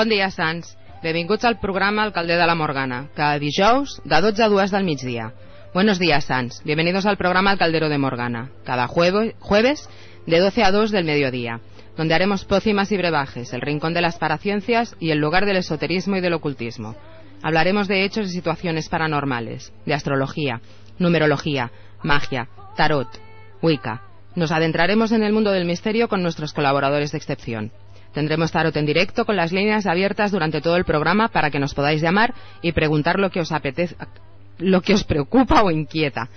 Bon dia, Sants. Benvinguts al programa Alcalde de la Morgana, cada dijous de 12 a 2 del migdia. Buenos días, Sans. Bienvenidos al programa Alcaldero de Morgana, cada jueves de 12 a 2 del mediodía, donde haremos pócimas y brebajes, el rincón de las paraciencias y el lugar del esoterismo y del ocultismo. Hablaremos de hechos y situaciones paranormales, de astrología, numerología, magia, tarot, Wicca. Nos adentraremos en el mundo del misterio con nuestros colaboradores de excepción. Tendremos tarot en directo con las líneas abiertas durante todo el programa para que nos podáis llamar y preguntar lo que os apetece, lo que os preocupa o inquieta.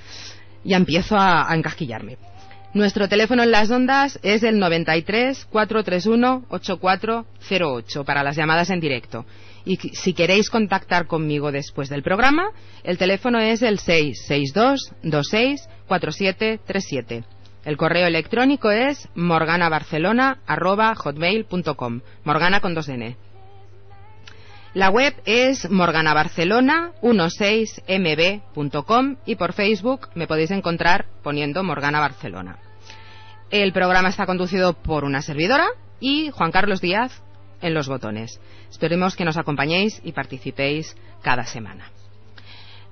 Ya empiezo a, a encasquillarme. Nuestro teléfono en las ondas es el 93 431 8408 para las llamadas en directo. Y si queréis contactar conmigo después del programa, el teléfono es el 662 26 4737. El correo electrónico es morganabarcelona.hotmail.com. Morgana con dos N. La web es morganabarcelona16mb.com y por Facebook me podéis encontrar poniendo Morgana Barcelona. El programa está conducido por una servidora y Juan Carlos Díaz en los botones. Esperemos que nos acompañéis y participéis cada semana.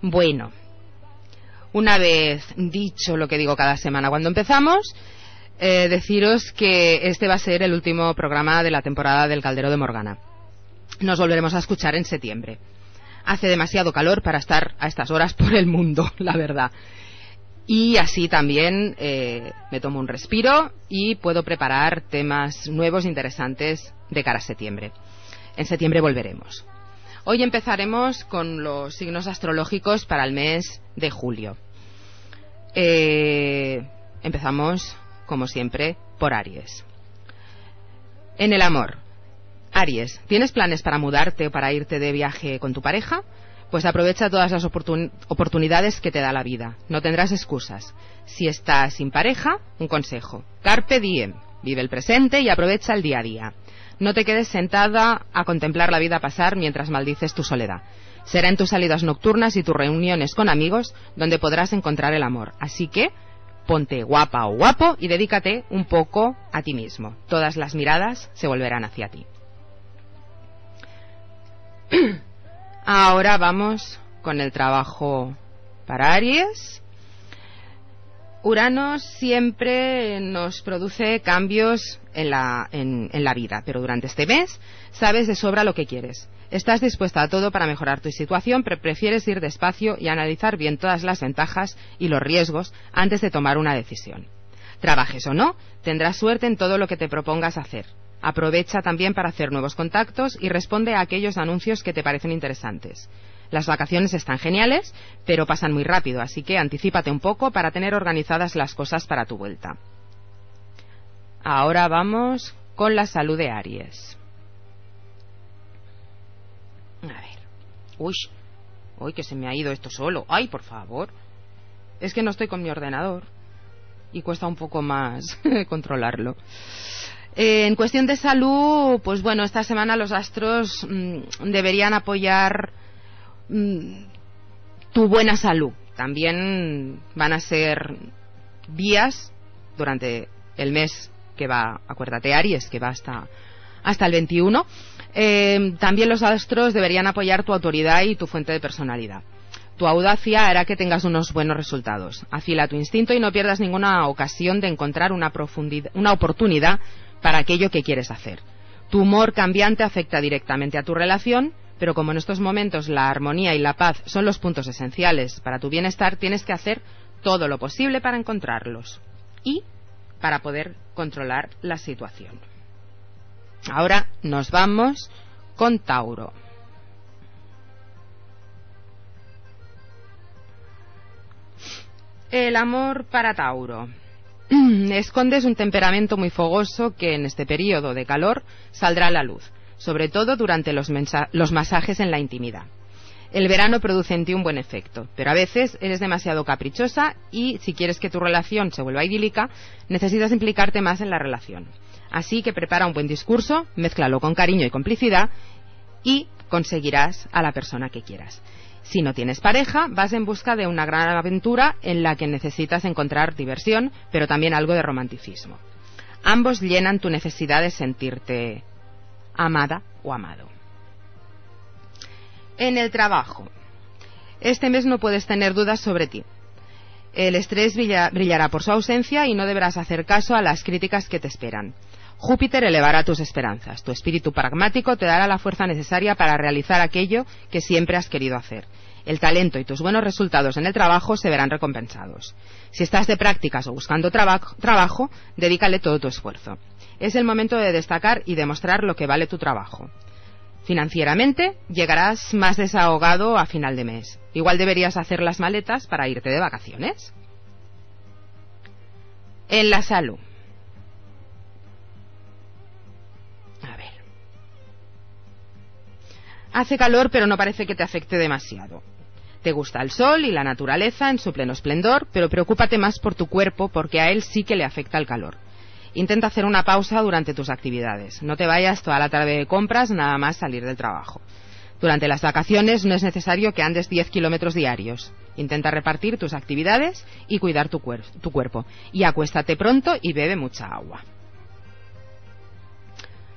Bueno, una vez dicho lo que digo cada semana cuando empezamos, eh, deciros que este va a ser el último programa de la temporada del Caldero de Morgana. Nos volveremos a escuchar en septiembre. Hace demasiado calor para estar a estas horas por el mundo, la verdad. Y así también eh, me tomo un respiro y puedo preparar temas nuevos e interesantes de cara a septiembre. En septiembre volveremos. Hoy empezaremos con los signos astrológicos para el mes de julio. Eh, empezamos, como siempre, por Aries. En el amor. Aries, ¿tienes planes para mudarte o para irte de viaje con tu pareja? Pues aprovecha todas las oportun- oportunidades que te da la vida. No tendrás excusas. Si estás sin pareja, un consejo. Carpe diem. Vive el presente y aprovecha el día a día. No te quedes sentada a contemplar la vida pasar mientras maldices tu soledad. Será en tus salidas nocturnas y tus reuniones con amigos donde podrás encontrar el amor. Así que ponte guapa o guapo y dedícate un poco a ti mismo. Todas las miradas se volverán hacia ti. Ahora vamos con el trabajo para Aries. Urano siempre nos produce cambios en la, en, la vida, pero durante este mes sabes de sobra lo que quieres. Estás dispuesta a todo para mejorar tu situación, pero prefieres ir despacio y analizar bien todas las ventajas y los riesgos antes de tomar una decisión. Trabajes o no, tendrás suerte en todo lo que te propongas hacer. Aprovecha también para hacer nuevos contactos y responde a aquellos anuncios que te parecen interesantes. Las vacaciones están geniales, pero pasan muy rápido, así que anticípate un poco para tener organizadas las cosas para tu vuelta. Ahora vamos con la salud de Aries. A ver. Uy, uy, que se me ha ido esto solo. Ay, por favor. Es que no estoy con mi ordenador y cuesta un poco más controlarlo. Eh, en cuestión de salud, pues bueno, esta semana los astros mm, deberían apoyar mm, tu buena salud. También van a ser días durante el mes que va, acuérdate, Aries, que va hasta, hasta el 21. Eh, también los astros deberían apoyar tu autoridad y tu fuente de personalidad. Tu audacia hará que tengas unos buenos resultados. Afila tu instinto y no pierdas ninguna ocasión de encontrar una, una oportunidad para aquello que quieres hacer. Tu humor cambiante afecta directamente a tu relación, pero como en estos momentos la armonía y la paz son los puntos esenciales para tu bienestar, tienes que hacer todo lo posible para encontrarlos y para poder controlar la situación. Ahora nos vamos con Tauro. El amor para Tauro. Escondes un temperamento muy fogoso que en este periodo de calor saldrá a la luz, sobre todo durante los, masajes en la intimidad. El verano produce en ti un buen efecto, pero a veces eres demasiado caprichosa y si quieres que tu relación se vuelva idílica, necesitas implicarte más en la relación. Así que prepara un buen discurso, mézclalo con cariño y complicidad y conseguirás a la persona que quieras. Si no tienes pareja, vas en busca de una gran aventura en la que necesitas encontrar diversión, pero también algo de romanticismo. Ambos llenan tu necesidad de sentirte amada o amado. En el trabajo. Este mes no puedes tener dudas sobre ti. El estrés brillará por su ausencia y no deberás hacer caso a las críticas que te esperan. Júpiter elevará tus esperanzas. Tu espíritu pragmático te dará la fuerza necesaria para realizar aquello que siempre has querido hacer. El talento y tus buenos resultados en el trabajo se verán recompensados. Si estás de prácticas o buscando trabajo, dedícale todo tu esfuerzo. Es el momento de destacar y demostrar lo que vale tu trabajo. Financieramente, llegarás más desahogado a final de mes. Igual deberías hacer las maletas para irte de vacaciones. En la salud. Hace calor, pero no parece que te afecte demasiado. Te gusta el sol y la naturaleza en su pleno esplendor, pero preocúpate más por tu cuerpo porque a él sí que le afecta el calor. Intenta hacer una pausa durante tus actividades. No te vayas toda la tarde de compras nada más salir del trabajo. Durante las vacaciones no es necesario que andes 10 kilómetros diarios. Intenta repartir tus actividades y cuidar tu, tu cuerpo. Y acuéstate pronto y bebe mucha agua.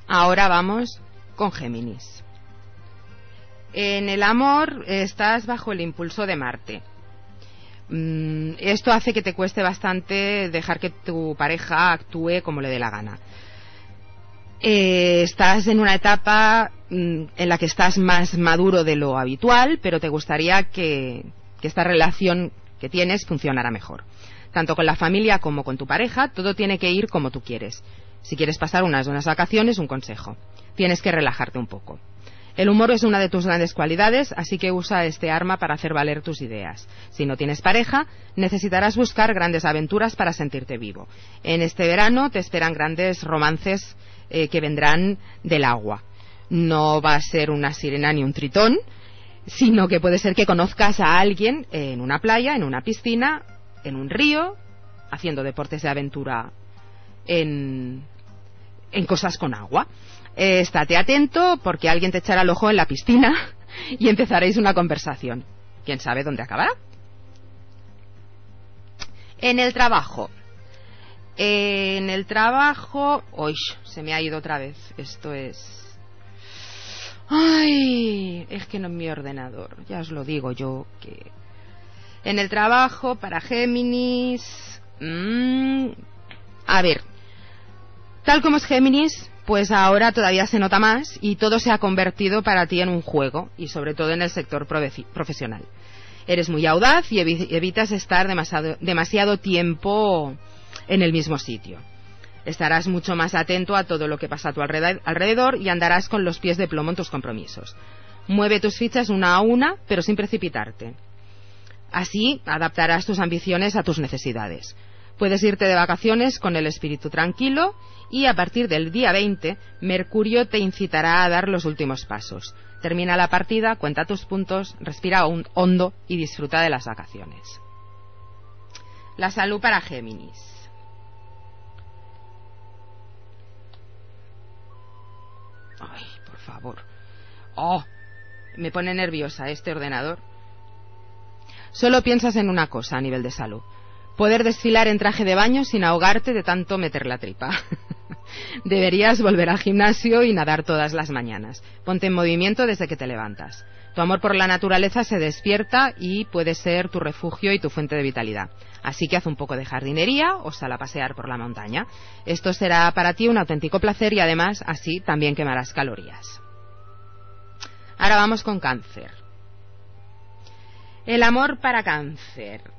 Ahora vamos con Géminis. En el amor estás bajo el impulso de Marte. Mm, esto hace que te cueste bastante dejar que tu pareja actúe como le dé la gana. Eh, estás en una etapa mm, en la que estás más maduro de lo habitual, pero te gustaría que, que esta relación que tienes funcionara mejor. Tanto con la familia como con tu pareja, todo tiene que ir como tú quieres. Si quieres pasar unas buenas vacaciones, un consejo. Tienes que relajarte un poco. El humor es una de tus grandes cualidades, así que usa este arma para hacer valer tus ideas. Si no tienes pareja, necesitarás buscar grandes aventuras para sentirte vivo. En este verano te esperan grandes romances eh, que vendrán del agua. No va a ser una sirena ni un tritón, sino que puede ser que conozcas a alguien en una playa, en una piscina, en un río, haciendo deportes de aventura en, en cosas con agua. Eh, estate atento porque alguien te echará el ojo en la piscina y empezaréis una conversación. ¿Quién sabe dónde acabará? En el trabajo. en el trabajo... Uy, se me ha ido otra vez. Esto es... Ay, es que no es mi ordenador. Ya os lo digo yo que... En el trabajo, para Géminis... Mm, a ver, tal como es Géminis, pues ahora todavía se nota más y todo se ha convertido para ti en un juego y sobre todo en el sector profesional. Eres muy audaz y evitas estar demasiado, demasiado tiempo en el mismo sitio. Estarás mucho más atento a todo lo que pasa a tu alrededor y andarás con los pies de plomo en tus compromisos. Mueve tus fichas una a una, pero sin precipitarte. Así adaptarás tus ambiciones a tus necesidades. Puedes irte de vacaciones con el espíritu tranquilo y a partir del día 20 Mercurio te incitará a dar los últimos pasos. Termina la partida, cuenta tus puntos, respira hondo y disfruta de las vacaciones. La salud para Géminis. Ay, por favor. Oh, me pone nerviosa este ordenador. Solo piensas en una cosa a nivel de salud poder desfilar en traje de baño sin ahogarte de tanto meter la tripa. Deberías volver al gimnasio y nadar todas las mañanas. Ponte en movimiento desde que te levantas. Tu amor por la naturaleza se despierta y puede ser tu refugio y tu fuente de vitalidad. Así que haz un poco de jardinería o sal a pasear por la montaña. Esto será para ti un auténtico placer y además así también quemarás calorías. Ahora vamos con cáncer. El amor para cáncer.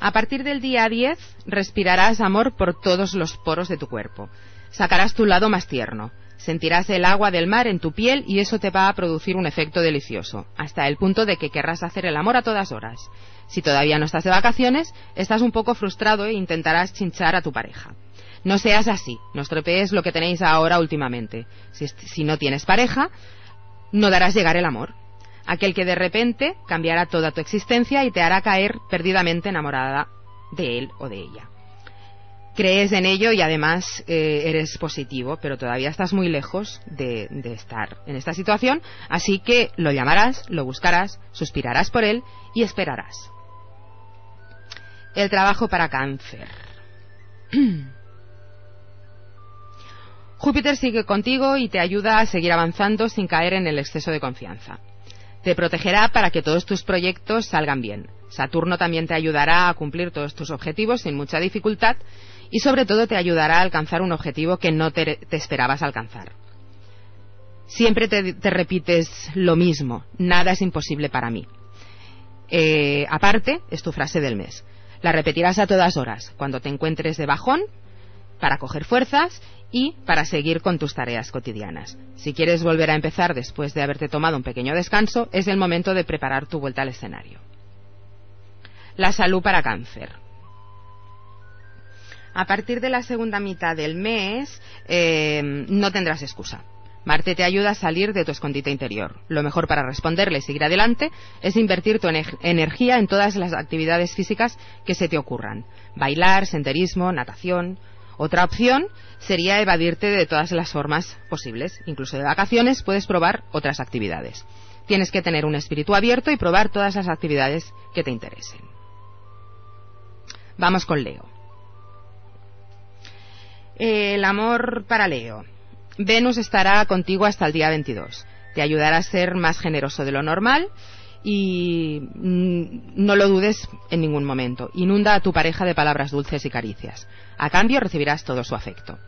A partir del día 10 respirarás amor por todos los poros de tu cuerpo. Sacarás tu lado más tierno. Sentirás el agua del mar en tu piel y eso te va a producir un efecto delicioso, hasta el punto de que querrás hacer el amor a todas horas. Si todavía no estás de vacaciones, estás un poco frustrado e intentarás chinchar a tu pareja. No seas así, no estropees lo que tenéis ahora últimamente. Si, si no tienes pareja, no darás llegar el amor aquel que de repente cambiará toda tu existencia y te hará caer perdidamente enamorada de él o de ella. Crees en ello y además eh, eres positivo, pero todavía estás muy lejos de, de estar en esta situación, así que lo llamarás, lo buscarás, suspirarás por él y esperarás. El trabajo para cáncer. Júpiter sigue contigo y te ayuda a seguir avanzando sin caer en el exceso de confianza. Te protegerá para que todos tus proyectos salgan bien. Saturno también te ayudará a cumplir todos tus objetivos sin mucha dificultad y sobre todo te ayudará a alcanzar un objetivo que no te, esperabas alcanzar. Siempre te, repites lo mismo, nada es imposible para mí. Eh, aparte, es tu frase del mes. La repetirás a todas horas, cuando te encuentres de bajón, para coger fuerzas y para seguir con tus tareas cotidianas. Si quieres volver a empezar después de haberte tomado un pequeño descanso, es el momento de preparar tu vuelta al escenario. La salud para cáncer. A partir de la segunda mitad del mes eh, no tendrás excusa. Marte te ayuda a salir de tu escondite interior. Lo mejor para responderle y seguir adelante es invertir tu energía en todas las actividades físicas que se te ocurran. Bailar, senderismo, natación, otra opción sería evadirte de todas las formas posibles. Incluso de vacaciones puedes probar otras actividades. Tienes que tener un espíritu abierto y probar todas las actividades que te interesen. Vamos con Leo. El amor para Leo. Venus estará contigo hasta el día 22. Te ayudará a ser más generoso de lo normal y mm, no lo dudes en ningún momento. Inunda a tu pareja de palabras dulces y caricias. A cambio recibirás todo su afecto.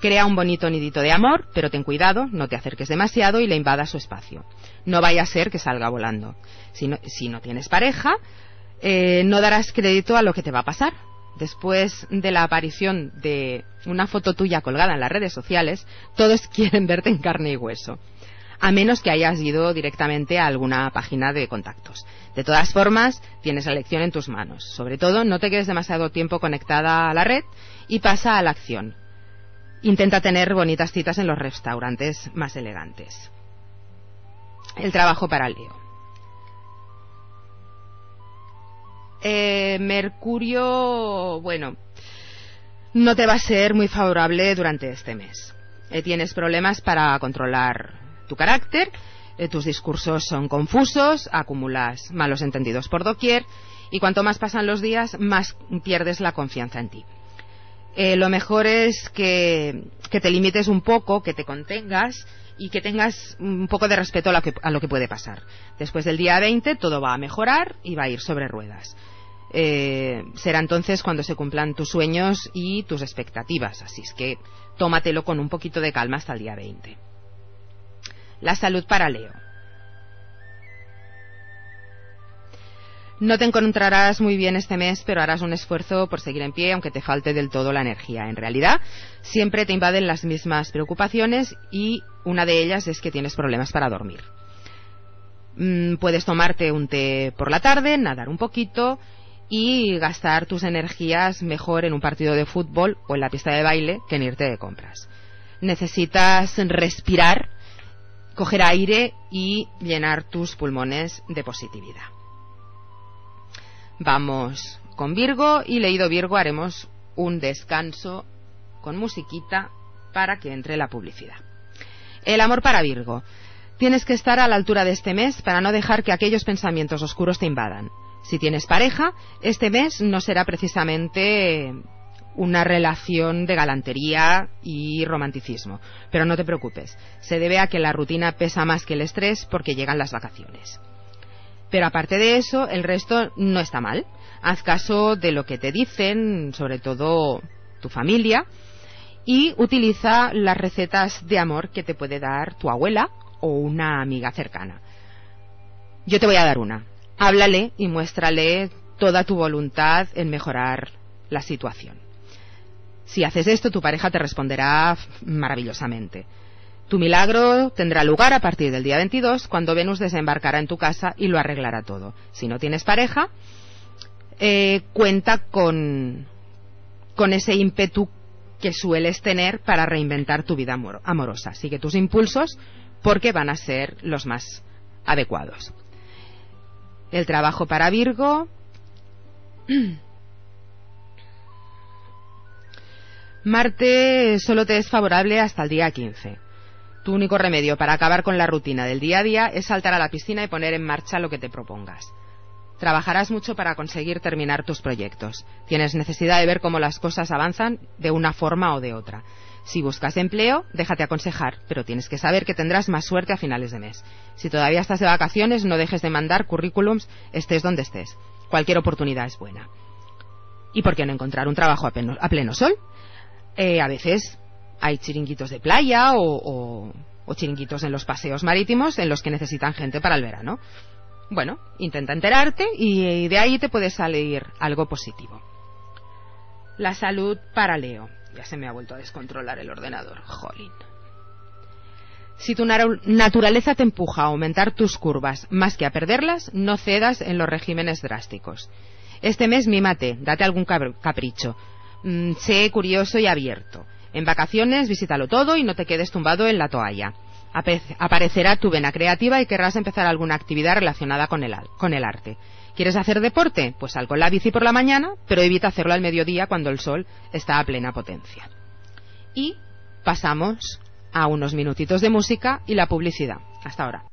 Crea un bonito nidito de amor, pero ten cuidado, no te acerques demasiado y le invadas su espacio. No vaya a ser que salga volando. Si no, tienes pareja, eh, no darás crédito a lo que te va a pasar. Después de la aparición de una foto tuya colgada en las redes sociales, todos quieren verte en carne y hueso a menos que hayas ido directamente a alguna página de contactos. De todas formas, tienes la elección en tus manos. Sobre todo, no te quedes demasiado tiempo conectada a la red y pasa a la acción. Intenta tener bonitas citas en los restaurantes más elegantes. El trabajo para Leo. Eh, Mercurio, bueno, no te va a ser muy favorable durante este mes. Eh, tienes problemas para controlar tu carácter, eh, tus discursos son confusos, acumulas malos entendidos por doquier y cuanto más pasan los días, más pierdes la confianza en ti. Eh, lo mejor es que, te limites un poco, que te contengas y que tengas un poco de respeto a lo, que, puede pasar. Después del día 20 todo va a mejorar y va a ir sobre ruedas. Eh, será entonces cuando se cumplan tus sueños y tus expectativas. Así es que tómatelo con un poquito de calma hasta el día 20 la salud para Leo. No te encontrarás muy bien este mes, pero harás un esfuerzo por seguir en pie, aunque te falte del todo la energía. En realidad, siempre te invaden las mismas preocupaciones y una de ellas es que tienes problemas para dormir. Mm, puedes tomarte un té por la tarde, nadar un poquito y gastar tus energías mejor en un partido de fútbol o en la pista de baile que en irte de compras. Necesitas respirar, coger aire y llenar tus pulmones de positividad. Vamos con Virgo y leído Virgo haremos un descanso con musiquita para que entre la publicidad. El amor para Virgo. Tienes que estar a la altura de este mes para no dejar que aquellos pensamientos oscuros te invadan. Si tienes pareja, este mes no será precisamente una relación de galantería y romanticismo. Pero no te preocupes, se debe a que la rutina pesa más que el estrés porque llegan las vacaciones. Pero aparte de eso, el resto no está mal. Haz caso de lo que te dicen, sobre todo tu familia, y utiliza las recetas de amor que te puede dar tu abuela o una amiga cercana. Yo te voy a dar una. Háblale y muéstrale toda tu voluntad en mejorar la situación. Si haces esto, tu pareja te responderá maravillosamente. Tu milagro tendrá lugar a partir del día 22, cuando Venus desembarcará en tu casa y lo arreglará todo. Si no tienes pareja, eh, cuenta con, con ese ímpetu que sueles tener para reinventar tu vida amorosa. Sigue tus impulsos porque van a ser los más adecuados. El trabajo para Virgo. Marte solo te es favorable hasta el día 15. Tu único remedio para acabar con la rutina del día a día es saltar a la piscina y poner en marcha lo que te propongas. Trabajarás mucho para conseguir terminar tus proyectos. Tienes necesidad de ver cómo las cosas avanzan de una forma o de otra. Si buscas empleo, déjate aconsejar, pero tienes que saber que tendrás más suerte a finales de mes. Si todavía estás de vacaciones, no dejes de mandar currículums, estés donde estés. Cualquier oportunidad es buena. ¿Y por qué no encontrar un trabajo a pleno, sol? Eh, a veces hay chiringuitos de playa o, chiringuitos en los paseos marítimos en los que necesitan gente para el verano. Bueno, intenta enterarte y de ahí te puede salir algo positivo. La salud para Leo. Ya se me ha vuelto a descontrolar el ordenador. Jolín. Si tu naturaleza te empuja a aumentar tus curvas más que a perderlas, no cedas en los regímenes drásticos. Este mes mímate, date algún capricho. Mm, sé curioso y abierto. En vacaciones visítalo todo y no te quedes tumbado en la toalla. Aparecerá tu vena creativa y querrás empezar alguna actividad relacionada con el, con el arte. ¿Quieres hacer deporte? Pues sal con la bici por la mañana, pero evita hacerlo al mediodía cuando el sol está a plena potencia. Y pasamos a unos minutitos de música y la publicidad. Hasta ahora.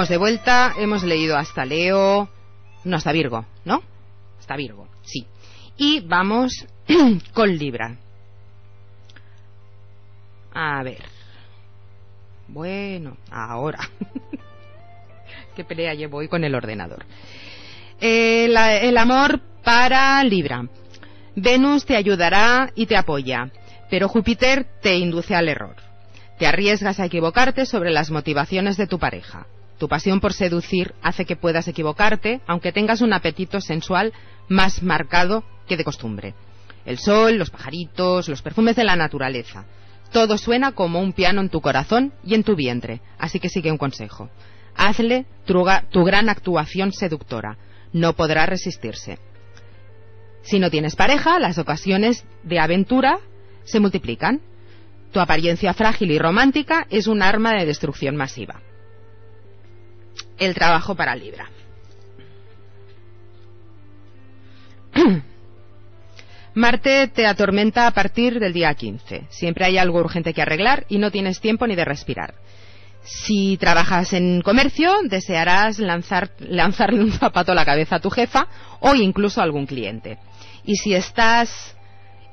Estamos de vuelta, hemos leído hasta Leo, no hasta Virgo, ¿no? Hasta Virgo, sí. Y vamos con Libra. A ver. Bueno, ahora. Qué pelea llevo hoy con el ordenador. El, el amor para Libra. Venus te ayudará y te apoya, pero Júpiter te induce al error. Te arriesgas a equivocarte sobre las motivaciones de tu pareja. Tu pasión por seducir hace que puedas equivocarte, aunque tengas un apetito sensual más marcado que de costumbre. El sol, los pajaritos, los perfumes de la naturaleza. Todo suena como un piano en tu corazón y en tu vientre. Así que sigue un consejo. Hazle tu, tu gran actuación seductora. No podrá resistirse. Si no tienes pareja, las ocasiones de aventura se multiplican. Tu apariencia frágil y romántica es un arma de destrucción masiva. El trabajo para Libra. Marte te atormenta a partir del día 15. Siempre hay algo urgente que arreglar y no tienes tiempo ni de respirar. Si trabajas en comercio, desearás lanzar, lanzarle un zapato a la cabeza a tu jefa o incluso a algún cliente. Y si estás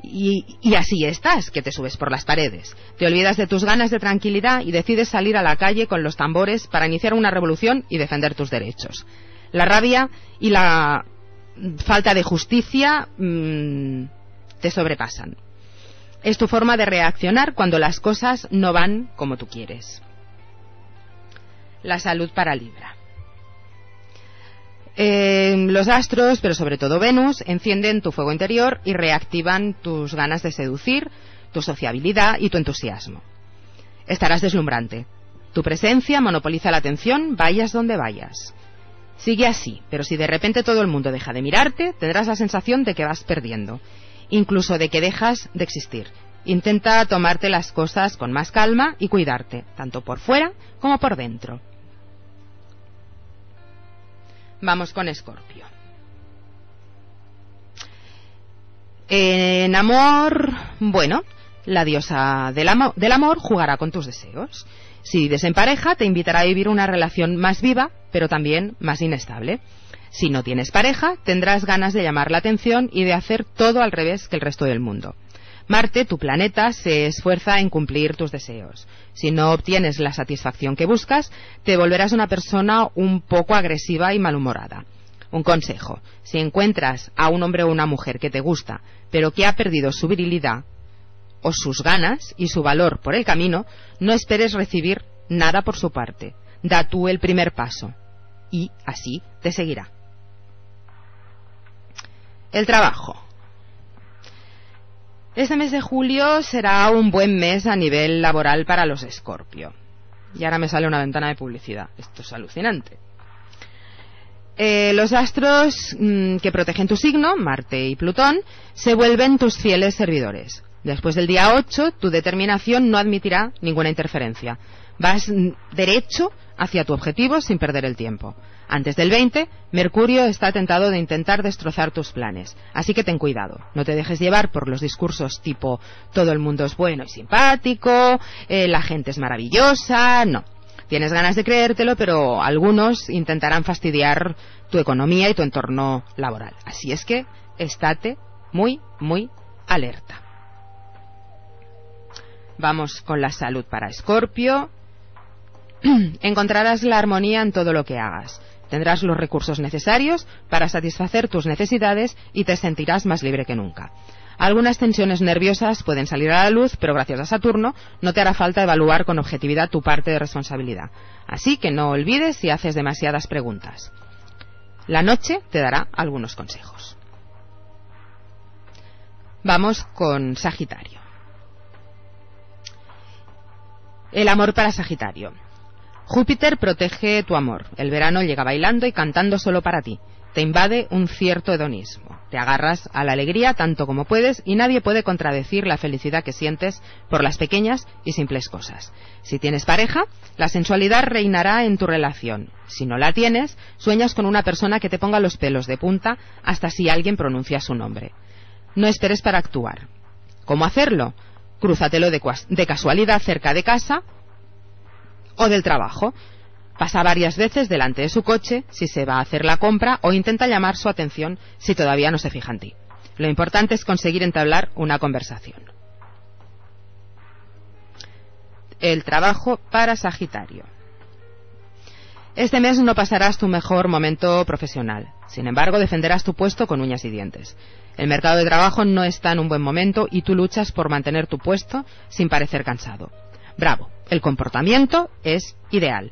y, así estás, que te subes por las paredes. Te olvidas de tus ganas de tranquilidad y decides salir a la calle con los tambores para iniciar una revolución y defender tus derechos. La rabia y la falta de justicia mmm, te sobrepasan. Es tu forma de reaccionar cuando las cosas no van como tú quieres. La salud para Libra. Los astros, pero sobre todo Venus, encienden tu fuego interior y reactivan tus ganas de seducir, tu sociabilidad y tu entusiasmo. Estarás deslumbrante. Tu presencia monopoliza la atención, vayas donde vayas. Sigue así, pero si de repente todo el mundo deja de mirarte, tendrás la sensación de que vas perdiendo, incluso de que dejas de existir. Intenta tomarte las cosas con más calma y cuidarte, tanto por fuera como por dentro. Vamos con Escorpio. En amor, bueno, la diosa del, del, amor jugará con tus deseos. Si vives en pareja, te invitará a vivir una relación más viva, pero también más inestable. Si no tienes pareja, tendrás ganas de llamar la atención y de hacer todo al revés que el resto del mundo. Marte, tu planeta, se esfuerza en cumplir tus deseos. Si no obtienes la satisfacción que buscas, te volverás una persona un poco agresiva y malhumorada. Un consejo, si encuentras a un hombre o una mujer que te gusta, pero que ha perdido su virilidad o sus ganas y su valor por el camino, no esperes recibir nada por su parte. Da tú el primer paso y así te seguirá. El trabajo. Este mes de julio será un buen mes a nivel laboral para los Escorpio. Y ahora me sale una ventana de publicidad. Esto es alucinante. Eh, los astros mmm, que protegen tu signo, Marte y Plutón, se vuelven tus fieles servidores. Después del día 8, tu determinación no admitirá ninguna interferencia. Vas derecho hacia tu objetivo sin perder el tiempo. Antes del 20, Mercurio está tentado de intentar destrozar tus planes. Así que ten cuidado. No te dejes llevar por los discursos tipo todo el mundo es bueno y simpático, eh, la gente es maravillosa. No. Tienes ganas de creértelo, pero algunos intentarán fastidiar tu economía y tu entorno laboral. Así es que estate muy, muy alerta. Vamos con la salud para Escorpio. Encontrarás la armonía en todo lo que hagas. Tendrás los recursos necesarios para satisfacer tus necesidades y te sentirás más libre que nunca. Algunas tensiones nerviosas pueden salir a la luz, pero gracias a Saturno no te hará falta evaluar con objetividad tu parte de responsabilidad. Así que no olvides si haces demasiadas preguntas. La noche te dará algunos consejos. Vamos con Sagitario. El amor para Sagitario. Júpiter protege tu amor. El verano llega bailando y cantando solo para ti. Te invade un cierto hedonismo. Te agarras a la alegría tanto como puedes y nadie puede contradecir la felicidad que sientes por las pequeñas y simples cosas. Si tienes pareja, la sensualidad reinará en tu relación. Si no la tienes, sueñas con una persona que te ponga los pelos de punta hasta si alguien pronuncia su nombre. No esperes para actuar. ¿Cómo hacerlo? Crúzatelo de, de casualidad cerca de casa o del trabajo. Pasa varias veces delante de su coche si se va a hacer la compra o intenta llamar su atención si todavía no se fija en ti. Lo importante es conseguir entablar una conversación. el trabajo para Sagitario. Este mes no pasarás tu mejor momento profesional. Sin embargo, defenderás tu puesto con uñas y dientes. El mercado de trabajo no está en un buen momento y tú luchas por mantener tu puesto sin parecer cansado. Bravo, el comportamiento es ideal.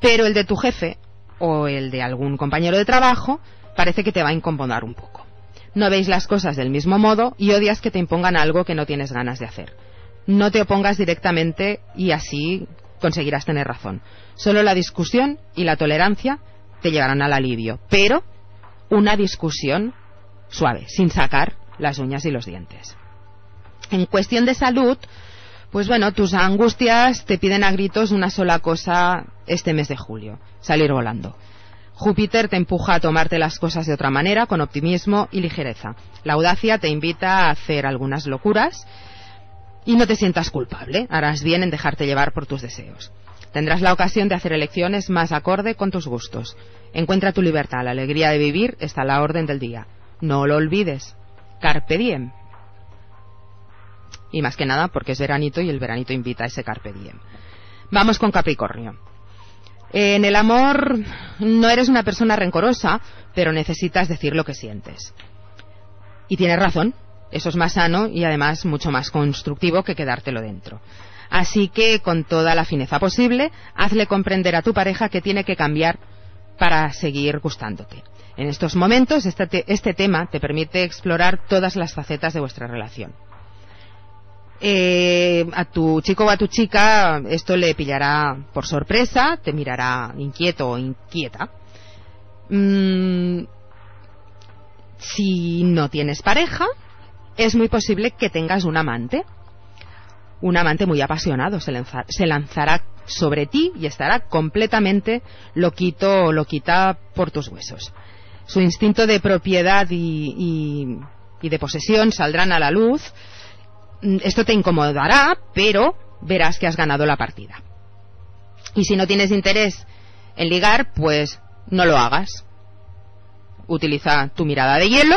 Pero el de tu jefe o el de algún compañero de trabajo parece que te va a incomodar un poco. No veis las cosas del mismo modo y odias que te impongan algo que no tienes ganas de hacer. No te opongas directamente y así conseguirás tener razón. Solo la discusión y la tolerancia te llevarán al alivio, pero una discusión suave, sin sacar las uñas y los dientes. En cuestión de salud, pues bueno, tus angustias te piden a gritos una sola cosa este mes de julio, salir volando. Júpiter te empuja a tomarte las cosas de otra manera, con optimismo y ligereza. La audacia te invita a hacer algunas locuras y no te sientas culpable. Harás bien en dejarte llevar por tus deseos. Tendrás la ocasión de hacer elecciones más acorde con tus gustos. Encuentra tu libertad, la alegría de vivir está a la orden del día. No lo olvides. Carpe diem. Y más que nada porque es veranito y el veranito invita a ese carpe diem. Vamos con Capricornio. En el amor no eres una persona rencorosa, pero necesitas decir lo que sientes. Y tienes razón, eso es más sano y además mucho más constructivo que quedártelo dentro. Así que, con toda la fineza posible, hazle comprender a tu pareja que tiene que cambiar para seguir gustándote. En estos momentos, este, este, tema te permite explorar todas las facetas de vuestra relación. Eh, a tu chico o a tu chica esto le pillará por sorpresa, te mirará inquieto o inquieta. Mm, si no tienes pareja, es muy posible que tengas un amante. Un amante muy apasionado se, se lanzará sobre ti y estará completamente loquito o loquita por tus huesos su instinto de propiedad y, de posesión saldrán a la luz. Mm, esto te incomodará, pero verás que has ganado la partida. Y si no tienes interés en ligar, pues no lo hagas. Utiliza tu mirada de hielo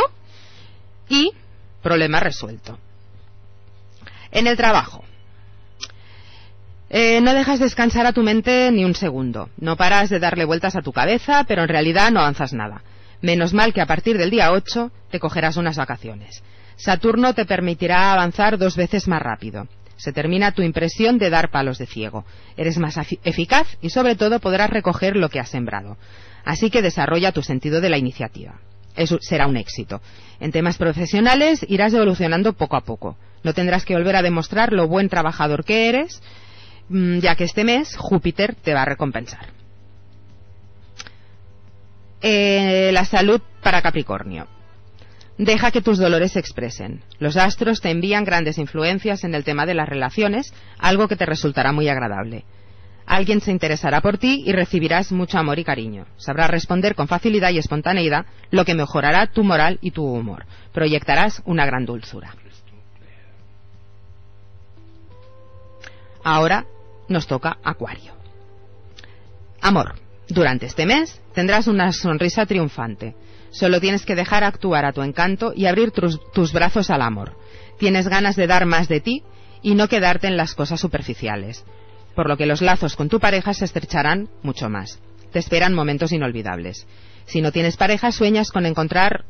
y problema resuelto. En el trabajo. Eh, no dejas descansar a tu mente ni un segundo. No paras de darle vueltas a tu cabeza, pero en realidad no avanzas nada. Menos mal que a partir del día 8 te cogerás unas vacaciones. Saturno te permitirá avanzar dos veces más rápido. Se termina tu impresión de dar palos de ciego. Eres más eficaz y sobre todo podrás recoger lo que has sembrado. Así que desarrolla tu sentido de la iniciativa. Eso será un éxito. En temas profesionales irás evolucionando poco a poco. No tendrás que volver a demostrar lo buen trabajador que eres, mm, ya que este mes Júpiter te va a recompensar. Eh, la salud para Capricornio. Deja que tus dolores se expresen. Los astros te envían grandes influencias en el tema de las relaciones, algo que te resultará muy agradable. Alguien se interesará por ti y recibirás mucho amor y cariño. Sabrás responder con facilidad y espontaneidad, lo que mejorará tu moral y tu humor. Proyectarás una gran dulzura. Ahora nos toca Acuario. Amor. Durante este mes tendrás una sonrisa triunfante. Solo tienes que dejar actuar a tu encanto y abrir tus, brazos al amor. Tienes ganas de dar más de ti y no quedarte en las cosas superficiales, por lo que los lazos con tu pareja se estrecharán mucho más. Te esperan momentos inolvidables. Si no tienes pareja, sueñas con encontrar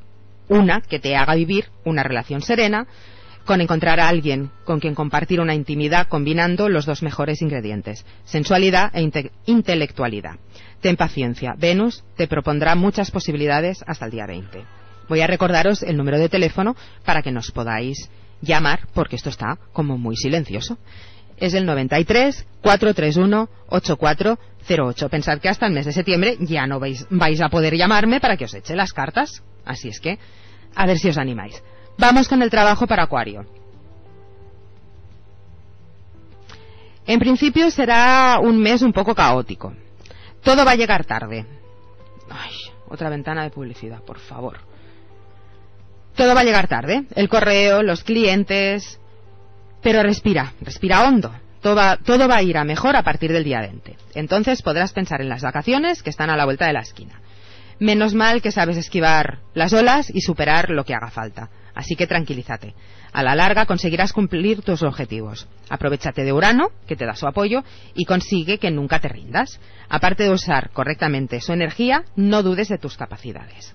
una que te haga vivir una relación serena, con encontrar a alguien con quien compartir una intimidad combinando los dos mejores ingredientes, sensualidad e intelectualidad. Ten paciencia. Venus te propondrá muchas posibilidades hasta el día 20. Voy a recordaros el número de teléfono para que nos podáis llamar, porque esto está como muy silencioso. Es el 93 431 8408. Pensad que hasta el mes de septiembre ya no vais, vais a poder llamarme para que os eche las cartas. Así es que, a ver si os animáis. Vamos con el trabajo para Acuario. En principio será un mes un poco caótico. Todo va a llegar tarde. Ay, otra ventana de publicidad, por favor. Todo va a llegar tarde. El correo, los clientes. Pero respira, respira hondo. Todo va, todo va a ir a mejor a partir del día 20. Entonces podrás pensar en las vacaciones que están a la vuelta de la esquina. Menos mal que sabes esquivar las olas y superar lo que haga falta. Así que tranquilízate. A la larga conseguirás cumplir tus objetivos. Aprovechate de Urano, que te da su apoyo, y consigue que nunca te rindas. Aparte de usar correctamente su energía, no dudes de tus capacidades.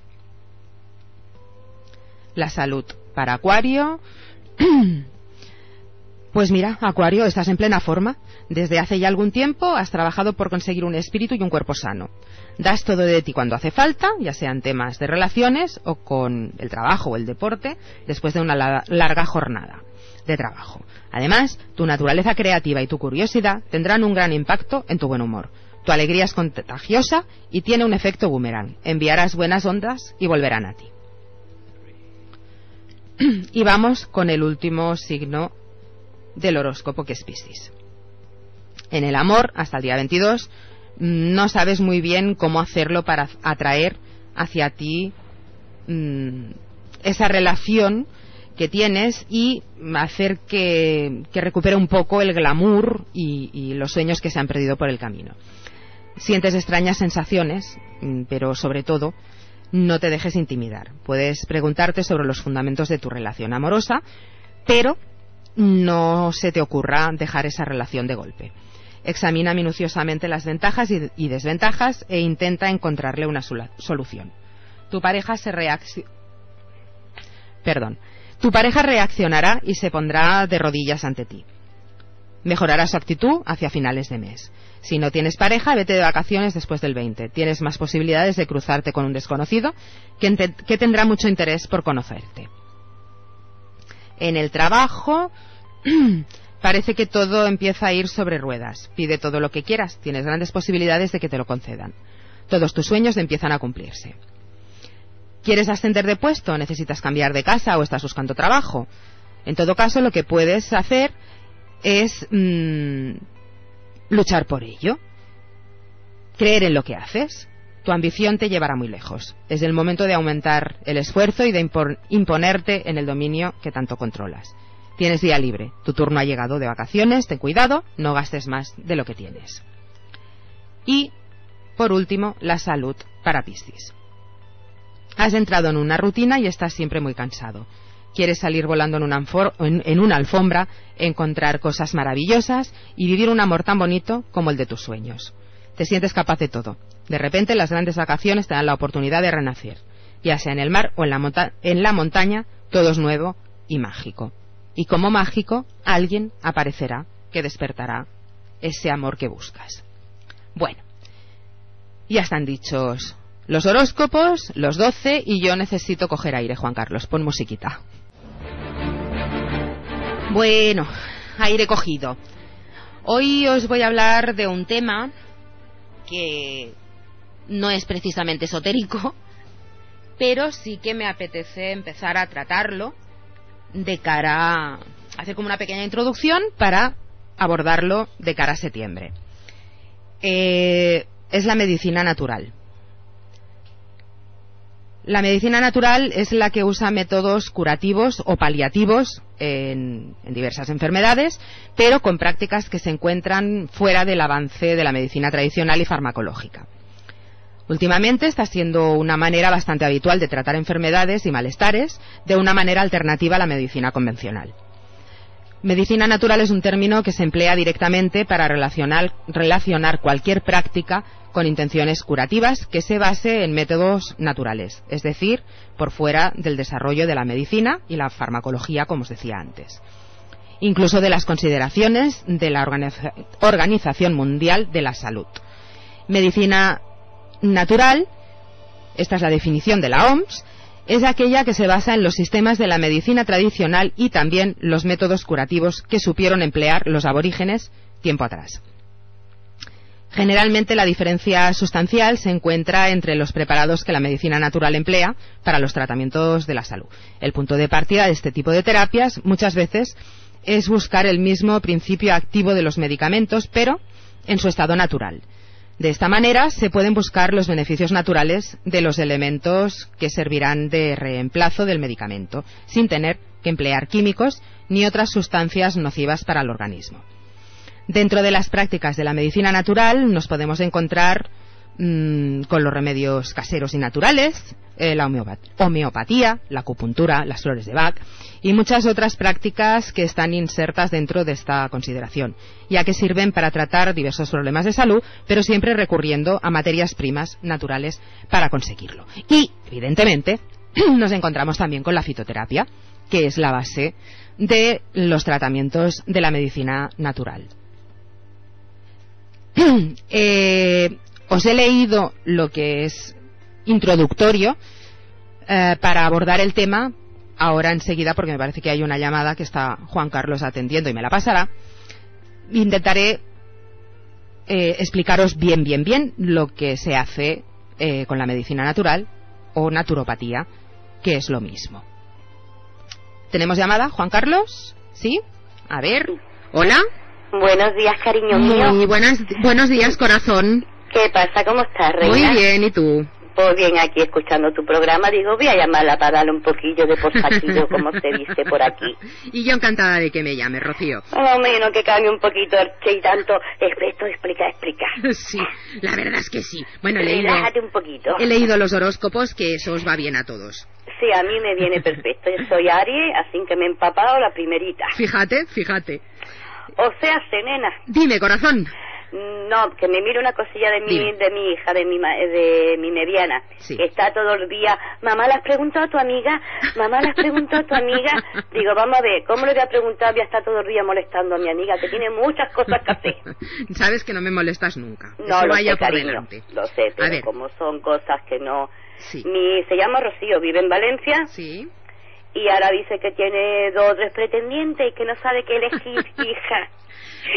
La salud para Acuario. Pues mira, Acuario, estás en plena forma. Desde hace ya algún tiempo has trabajado por conseguir un espíritu y un cuerpo sano. Das todo de ti cuando hace falta, ya sean temas de relaciones o con el trabajo o el deporte, después de una larga jornada de trabajo. Además, tu naturaleza creativa y tu curiosidad tendrán un gran impacto en tu buen humor. Tu alegría es contagiosa y tiene un efecto boomerang. Enviarás buenas ondas y volverán a ti. y vamos con el último signo del horóscopo que es Piscis. En el amor, hasta el día 22, no sabes muy bien cómo hacerlo para atraer hacia ti mm, esa relación que tienes y hacer que, recupere un poco el glamour y, y, los sueños que se han perdido por el camino. Sientes extrañas sensaciones, mm, pero sobre todo no te dejes intimidar. Puedes preguntarte sobre los fundamentos de tu relación amorosa, pero no se te ocurra dejar esa relación de golpe. Examina minuciosamente las ventajas y, desventajas e intenta encontrarle una solución. Tu pareja se Perdón. Tu pareja reaccionará y se pondrá de rodillas ante ti. Mejorará su actitud hacia finales de mes. Si no tienes pareja, vete de vacaciones después del 20. Tienes más posibilidades de cruzarte con un desconocido que tendrá mucho interés por conocerte en el trabajo, parece que todo empieza a ir sobre ruedas. Pide todo lo que quieras, tienes grandes posibilidades de que te lo concedan. Todos tus sueños empiezan a cumplirse. ¿Quieres ascender de puesto? ¿Necesitas cambiar de casa o estás buscando trabajo? En todo caso, lo que puedes hacer es mm, luchar por ello. Creer en lo que haces. Tu ambición te llevará muy lejos. Es el momento de aumentar el esfuerzo y de imponerte en el dominio que tanto controlas. Tienes día libre, tu turno ha llegado de vacaciones, ten cuidado, no gastes más de lo que tienes. Y, por último, la salud para Piscis. Has entrado en una rutina y estás siempre muy cansado. Quieres salir volando en una, alfombra, encontrar cosas maravillosas y vivir un amor tan bonito como el de tus sueños. Te sientes capaz de todo. De repente las grandes vacaciones te dan la oportunidad de renacer. Ya sea en el mar o en la, en la montaña, todo es nuevo y mágico. Y como mágico, alguien aparecerá que despertará ese amor que buscas. Bueno, ya están dichos los horóscopos, los doce, y yo necesito coger aire, Juan Carlos. Pon musiquita. Bueno, aire cogido. Hoy os voy a hablar de un tema que no es precisamente esotérico, pero sí que me apetece empezar a tratarlo de cara a hacer como una pequeña introducción para abordarlo de cara a septiembre. Eh, es la medicina natural. La medicina natural es la que usa métodos curativos o paliativos en, diversas enfermedades, pero con prácticas que se encuentran fuera del avance de la medicina tradicional y farmacológica. Últimamente está siendo una manera bastante habitual de tratar enfermedades y malestares de una manera alternativa a la medicina convencional. Medicina natural es un término que se emplea directamente para relacionar, cualquier práctica con intenciones curativas que se base en métodos naturales, es decir, por fuera del desarrollo de la medicina y la farmacología, como os decía antes. Incluso de las consideraciones de la Organización Mundial de la Salud. Medicina natural, esta es la definición de la OMS, es aquella que se basa en los sistemas de la medicina tradicional y también los métodos curativos que supieron emplear los aborígenes tiempo atrás. Generalmente la diferencia sustancial se encuentra entre los preparados que la medicina natural emplea para los tratamientos de la salud. El punto de partida de este tipo de terapias muchas veces es buscar el mismo principio activo de los medicamentos, pero en su estado natural. De esta manera se pueden buscar los beneficios naturales de los elementos que servirán de reemplazo del medicamento, sin tener que emplear químicos ni otras sustancias nocivas para el organismo. Dentro de las prácticas de la medicina natural nos podemos encontrar mm, con los remedios caseros y naturales, eh, la homeopatía, la acupuntura, las flores de Bach y muchas otras prácticas que están insertas dentro de esta consideración, ya que sirven para tratar diversos problemas de salud, pero siempre recurriendo a materias primas naturales para conseguirlo. Y, evidentemente, nos encontramos también con la fitoterapia, que es la base de los tratamientos de la medicina natural. Eh, os he leído lo que es introductorio eh, para abordar el tema ahora enseguida porque me parece que hay una llamada que está Juan Carlos atendiendo y me la pasará. Intentaré eh, explicaros bien, bien, bien lo que se hace eh, con la medicina natural o naturopatía, que es lo mismo. ¿Tenemos llamada, Juan Carlos? ¿Sí? A ver. Hola. Buenos días, cariño mío. Muy buenas, buenos días, corazón. ¿Qué pasa? ¿Cómo estás, reina? Muy bien, ¿y tú? Pues bien, aquí escuchando tu programa, digo, voy a llamarla para darle un poquillo de posaquillo, como se dice por aquí. Y yo encantada de que me llame, Rocío. Oh, menos que cambie un poquito y tanto, esto explica, explica. Sí, la verdad es que sí. Bueno, he leído, un poquito. he leído los horóscopos, que eso os va bien a todos. Sí, a mí me viene perfecto. Yo soy Aries, así que me he empapado la primerita. Fíjate, fíjate. O sea, nena, Dime, corazón. No, que me mire una cosilla de mi, Dime. de mi hija, de mi, de mi mediana, Sí. que está todo el día, mamá, ¿le has preguntado a tu amiga? Mamá, ¿le has preguntado a tu amiga? Digo, vamos a ver, ¿cómo le voy a preguntar? Voy a estar todo el día molestando a mi amiga, que tiene muchas cosas que hacer. Sabes que no me molestas nunca. No, Eso lo vaya sé, por cariño, delante. lo sé, pero como son cosas que no... Sí. Mi, se llama Rocío, vive en Valencia Sí. Y ahora dice que tiene dos o tres pretendientes y que no sabe qué elegir, hija.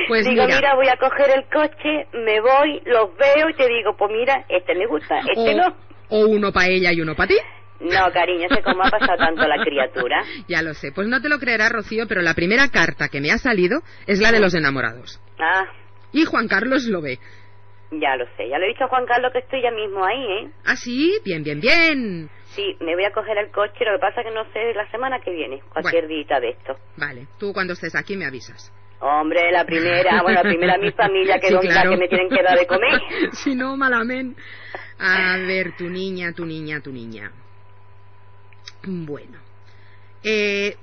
Pues digo, mira. mira. voy a coger el coche, me voy, los veo y te digo, pues mira, este me gusta, este o, no. o uno para ella y uno para ti. No, cariño, sé cómo ha pasado tanto la criatura. Ya lo sé. Pues no te lo creerás, Rocío, pero la primera carta que me ha salido es la de los enamorados. Ah, Y Juan Carlos lo ve. ya lo sé, ya le he dicho a Juan Carlos que estoy ya mismo ahí, ¿eh? Ah, sí, bien, bien, bien. Sí, me voy a coger el coche, lo que pasa que no sé la semana que viene, cualquier día de esto. Vale, tú cuando estés aquí me avisas. Hombre, la primera, bueno, la primera mi familia que Sí, claro. que me tienen que dar de comer. si no, malamen. A ver, tu niña, tu niña, tu niña. Bueno. Eh,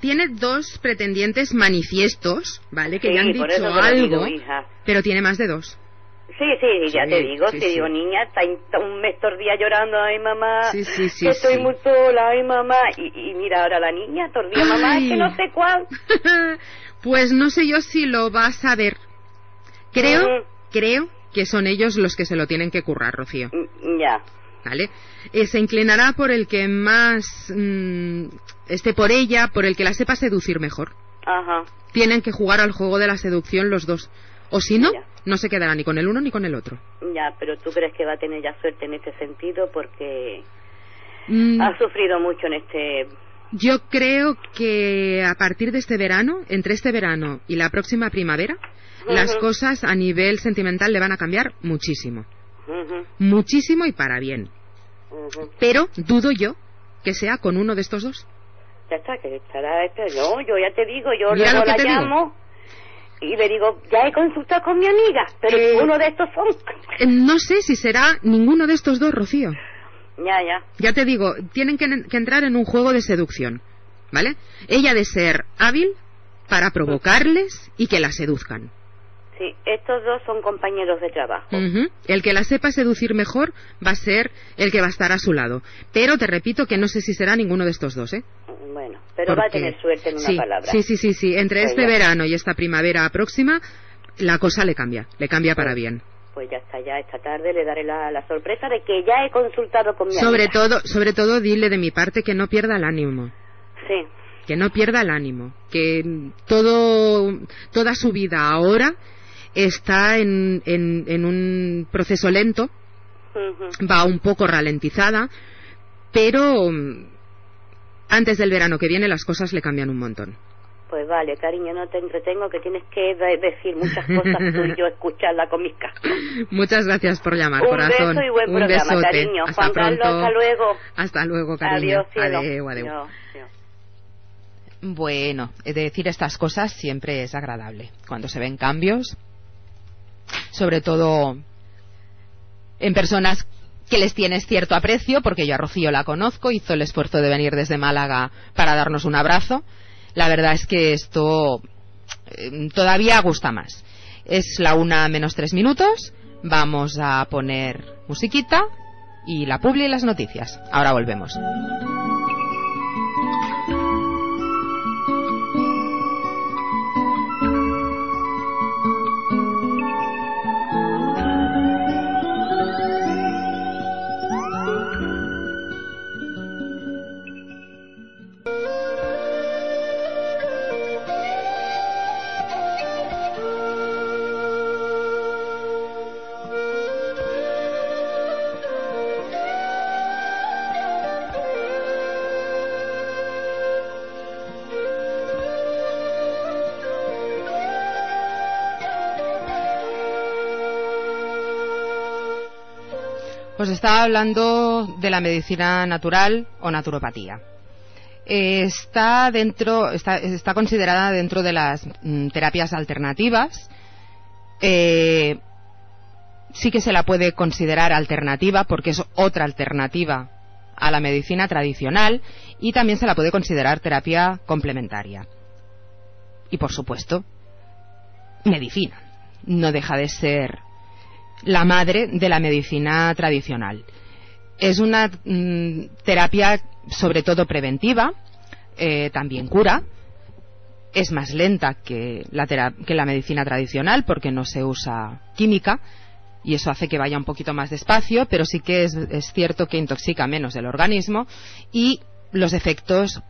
tiene dos pretendientes manifiestos, ¿vale? Que Sí, ya han dicho algo, digo, pero tiene más de dos. Sí, sí, ya Sí, te digo, sí, te sí. digo, niña, está un mes todo el día llorando, ay mamá, Sí, sí, sí, que estoy muy sola, ay mamá, y, y mira ahora la niña, todo el día, mamá, es que Ay. no sé cuál. pues no sé yo si lo vas a ver. Creo, creo que son ellos los que se lo tienen que currar, Rocío. Mm, Ya, ¿Vale? Eh, se inclinará por el que más mm, esté por ella, por el que la sepa seducir mejor. ajá, Tienen que jugar al juego de la seducción los dos. O si no, no se quedará ni con el uno ni con el otro. ya, pero tú crees que va a tener ya suerte en este sentido porque Mm, ha sufrido mucho en este... yo creo que a partir de este verano, entre este verano y la próxima primavera, las cosas a nivel sentimental le van a cambiar muchísimo. Muchísimo y para bien. Pero dudo yo que sea con uno de estos dos. Ya está, que estará este. No, yo ya te digo, yo Mira luego lo que la te digo. Y le digo, ya he consultado con mi amiga, pero Eh. uno de estos son. Eh, No sé si será ninguno de estos dos, Rocío. Ya, ya. Ya te digo, tienen que, que entrar en un juego de seducción, ¿vale? Ella de ser hábil para provocarles y que la seduzcan. Sí, estos dos son compañeros de trabajo. Ujú. El que la sepa seducir mejor va a ser el que va a estar a su lado. Pero te repito que no sé si será ninguno de estos dos, ¿eh? Bueno, pero va a tener suerte en una sí, palabra. Sí, sí, sí, sí. Entre Pues este ya. verano y esta primavera próxima, la cosa le cambia, le cambia para bien. Pues ya está, ya esta tarde le daré la, la sorpresa de que ya he consultado con mi Sobre amiga. todo, sobre todo dile de mi parte que no pierda el ánimo. Sí, que no pierda el ánimo, que todo, toda su vida ahora está en, en, en un proceso lento, va un poco ralentizada, pero mm, antes del verano que viene las cosas le cambian un montón. Pues vale, cariño, no te entretengo, que tienes que de- decir muchas cosas tú y yo escucharla con mis cascos. Muchas gracias por llamar, Un corazón. beso y buen un programa, besote. cariño. Hasta Juan pronto. Carlos, hasta luego. Hasta luego, cariño. Adiós, cielo. Adeu, adeu. Adiós, adiós. Bueno, de decir estas cosas siempre es agradable. Cuando se ven cambios, sobre todo en personas que les tienes cierto aprecio, porque yo a Rocío la conozco, hizo el esfuerzo de venir desde Málaga para darnos un abrazo. La verdad es que esto eh, todavía gusta más. Es la una menos tres minutos. Vamos a poner musiquita y la publi y las noticias. Ahora volvemos. Estaba hablando de la medicina natural o naturopatía. Está dentro, está, considerada dentro de las mm, terapias alternativas. Eh, sí que se la puede considerar alternativa porque es otra alternativa a la medicina tradicional y también se la puede considerar terapia complementaria. Y por supuesto, medicina. No deja de ser la madre de la medicina tradicional. Es una mm, terapia sobre todo preventiva, eh, también cura, es más lenta que la, medicina tradicional porque no se usa química y eso hace que vaya un poquito más despacio, pero sí que es, cierto que intoxica menos el organismo y los efectos,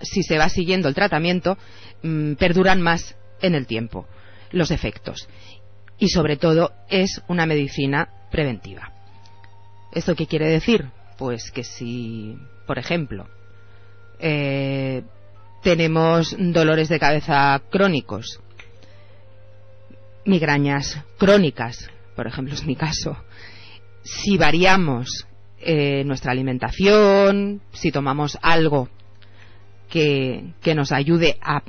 si se va siguiendo el tratamiento, mm, perduran más en el tiempo los efectos y sobre todo es una medicina preventiva. ¿Esto qué quiere decir? Pues que si, por ejemplo, eh, tenemos dolores de cabeza crónicos, migrañas crónicas, por ejemplo es mi caso, si variamos eh, nuestra alimentación, si tomamos algo que, que nos ayude a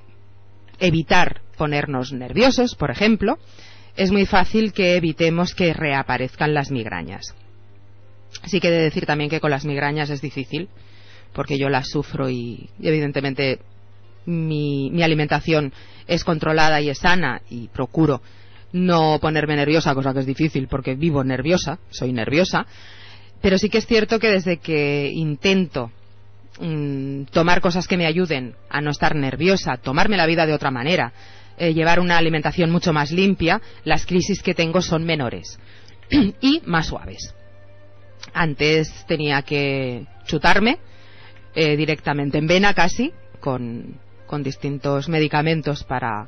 evitar ponernos nerviosos, por ejemplo, es muy fácil que evitemos que reaparezcan las migrañas. Sí que he de decir también que con las migrañas es difícil, porque yo las sufro y, evidentemente mi, alimentación es controlada y es sana y procuro no ponerme nerviosa, cosa que es difícil porque vivo nerviosa, soy nerviosa, pero sí que es cierto que desde que intento mm, tomar cosas que me ayuden a no estar nerviosa, tomarme la vida de otra manera, eh, llevar una alimentación mucho más limpia, las crisis que tengo son menores y más suaves. Antes tenía que chutarme eh, directamente en vena casi, con, con distintos medicamentos para,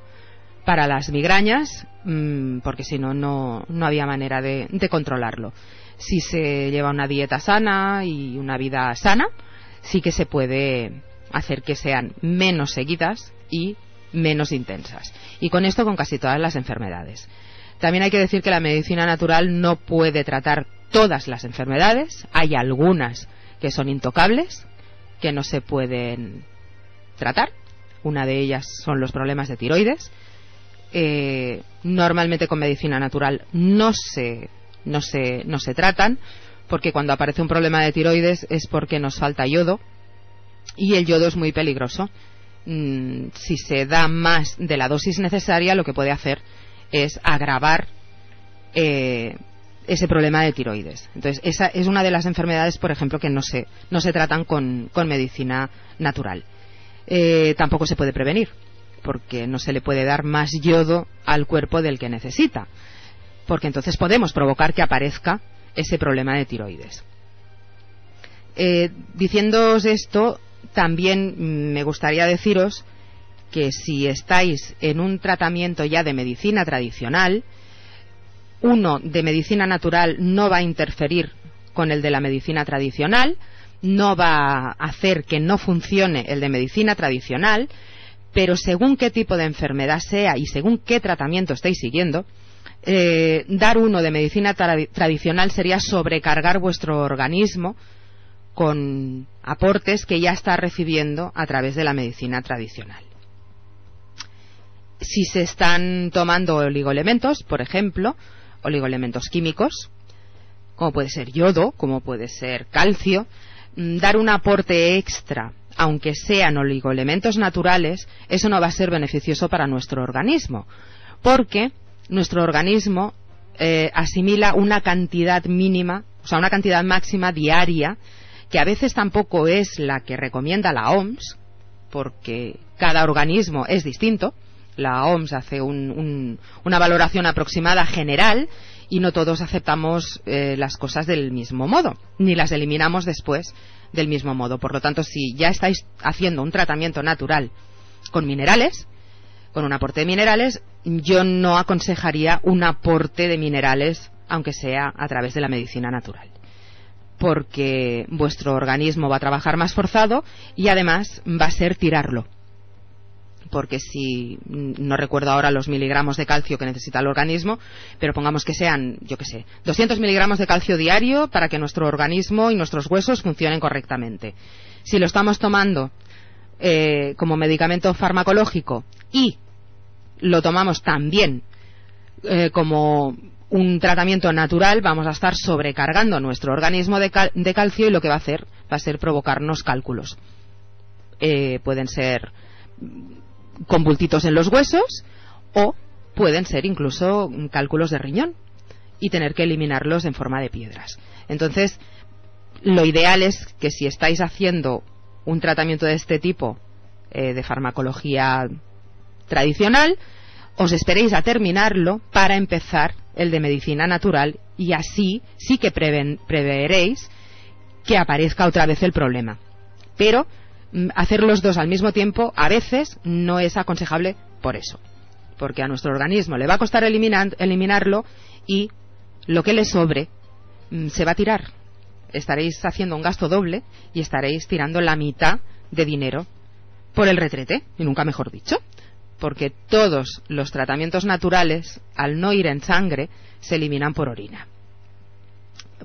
para las migrañas, mmm, porque si no, no había manera de, controlarlo. Si se lleva una dieta sana y una vida sana, sí que se puede hacer que sean menos seguidas y menos intensas. Y con esto con casi todas las enfermedades. También hay que decir que la medicina natural no puede tratar todas las enfermedades. Hay algunas que son intocables, que no se pueden tratar. Una de ellas son los problemas de tiroides. Eh, normalmente con medicina natural no se, no, se, no se tratan, porque cuando aparece un problema de tiroides es porque nos falta yodo y el yodo es muy peligroso Mm, si se da más de la dosis necesaria, lo que puede hacer es agravar eh, ese problema de tiroides. Entonces, esa es una de las enfermedades, por ejemplo, que no se, no se tratan con, medicina natural. Eh, tampoco se puede prevenir, porque no se le puede dar más yodo al cuerpo del que necesita, porque entonces podemos provocar que aparezca ese problema de tiroides. Eh, esto, también me gustaría deciros que si estáis en un tratamiento ya de medicina tradicional, uno de medicina natural no va a interferir con el de la medicina tradicional, no va a hacer que no funcione el de medicina tradicional, pero según qué tipo de enfermedad sea y según qué tratamiento estéis siguiendo, eh, dar uno de medicina tradicional sería sobrecargar vuestro organismo con aportes que ya está recibiendo a través de la medicina tradicional. Si se están tomando oligoelementos, por ejemplo, oligoelementos químicos, como puede ser yodo, como puede ser calcio, mm, dar un aporte extra, aunque sean oligoelementos naturales, eso no va a ser beneficioso para nuestro organismo, porque nuestro organismo eh, asimila una cantidad mínima, o sea, una cantidad máxima diaria, que a veces tampoco es la que recomienda la OMS, porque cada organismo es distinto. La OMS hace una valoración aproximada general y no todos aceptamos eh, las cosas del mismo modo, ni las eliminamos después del mismo modo. Por lo tanto, si ya estáis haciendo un tratamiento natural con minerales, con un aporte de minerales, yo no aconsejaría un aporte de minerales, aunque sea a través de la medicina natural. Porque vuestro organismo va a trabajar más forzado y además va a ser tirarlo. Porque si no recuerdo ahora los miligramos de calcio que necesita el organismo, pero pongamos que sean, yo qué sé, 200 miligramos de calcio diario para que nuestro organismo y nuestros huesos funcionen correctamente. Si lo estamos tomando eh, como medicamento farmacológico y lo tomamos también eh, como un tratamiento natural, vamos a estar sobrecargando nuestro organismo de, calcio y lo que va a hacer va a ser provocarnos cálculos. Eh, pueden ser con bultitos en los huesos o pueden ser incluso cálculos de riñón y tener que eliminarlos en forma de piedras. Entonces, lo ideal es que si estáis haciendo un tratamiento de este tipo eh, de farmacología tradicional, os esperéis a terminarlo para empezar el de medicina natural y así sí que preveréis que aparezca otra vez el problema. Pero mm, hacer los dos al mismo tiempo a veces no es aconsejable por eso. Porque a nuestro organismo le va a costar eliminarlo y lo que le sobre mm, se va a tirar. Estaréis haciendo un gasto doble y estaréis tirando la mitad de dinero por el retrete, y nunca mejor dicho porque todos los tratamientos naturales, al no ir en sangre, se eliminan por orina.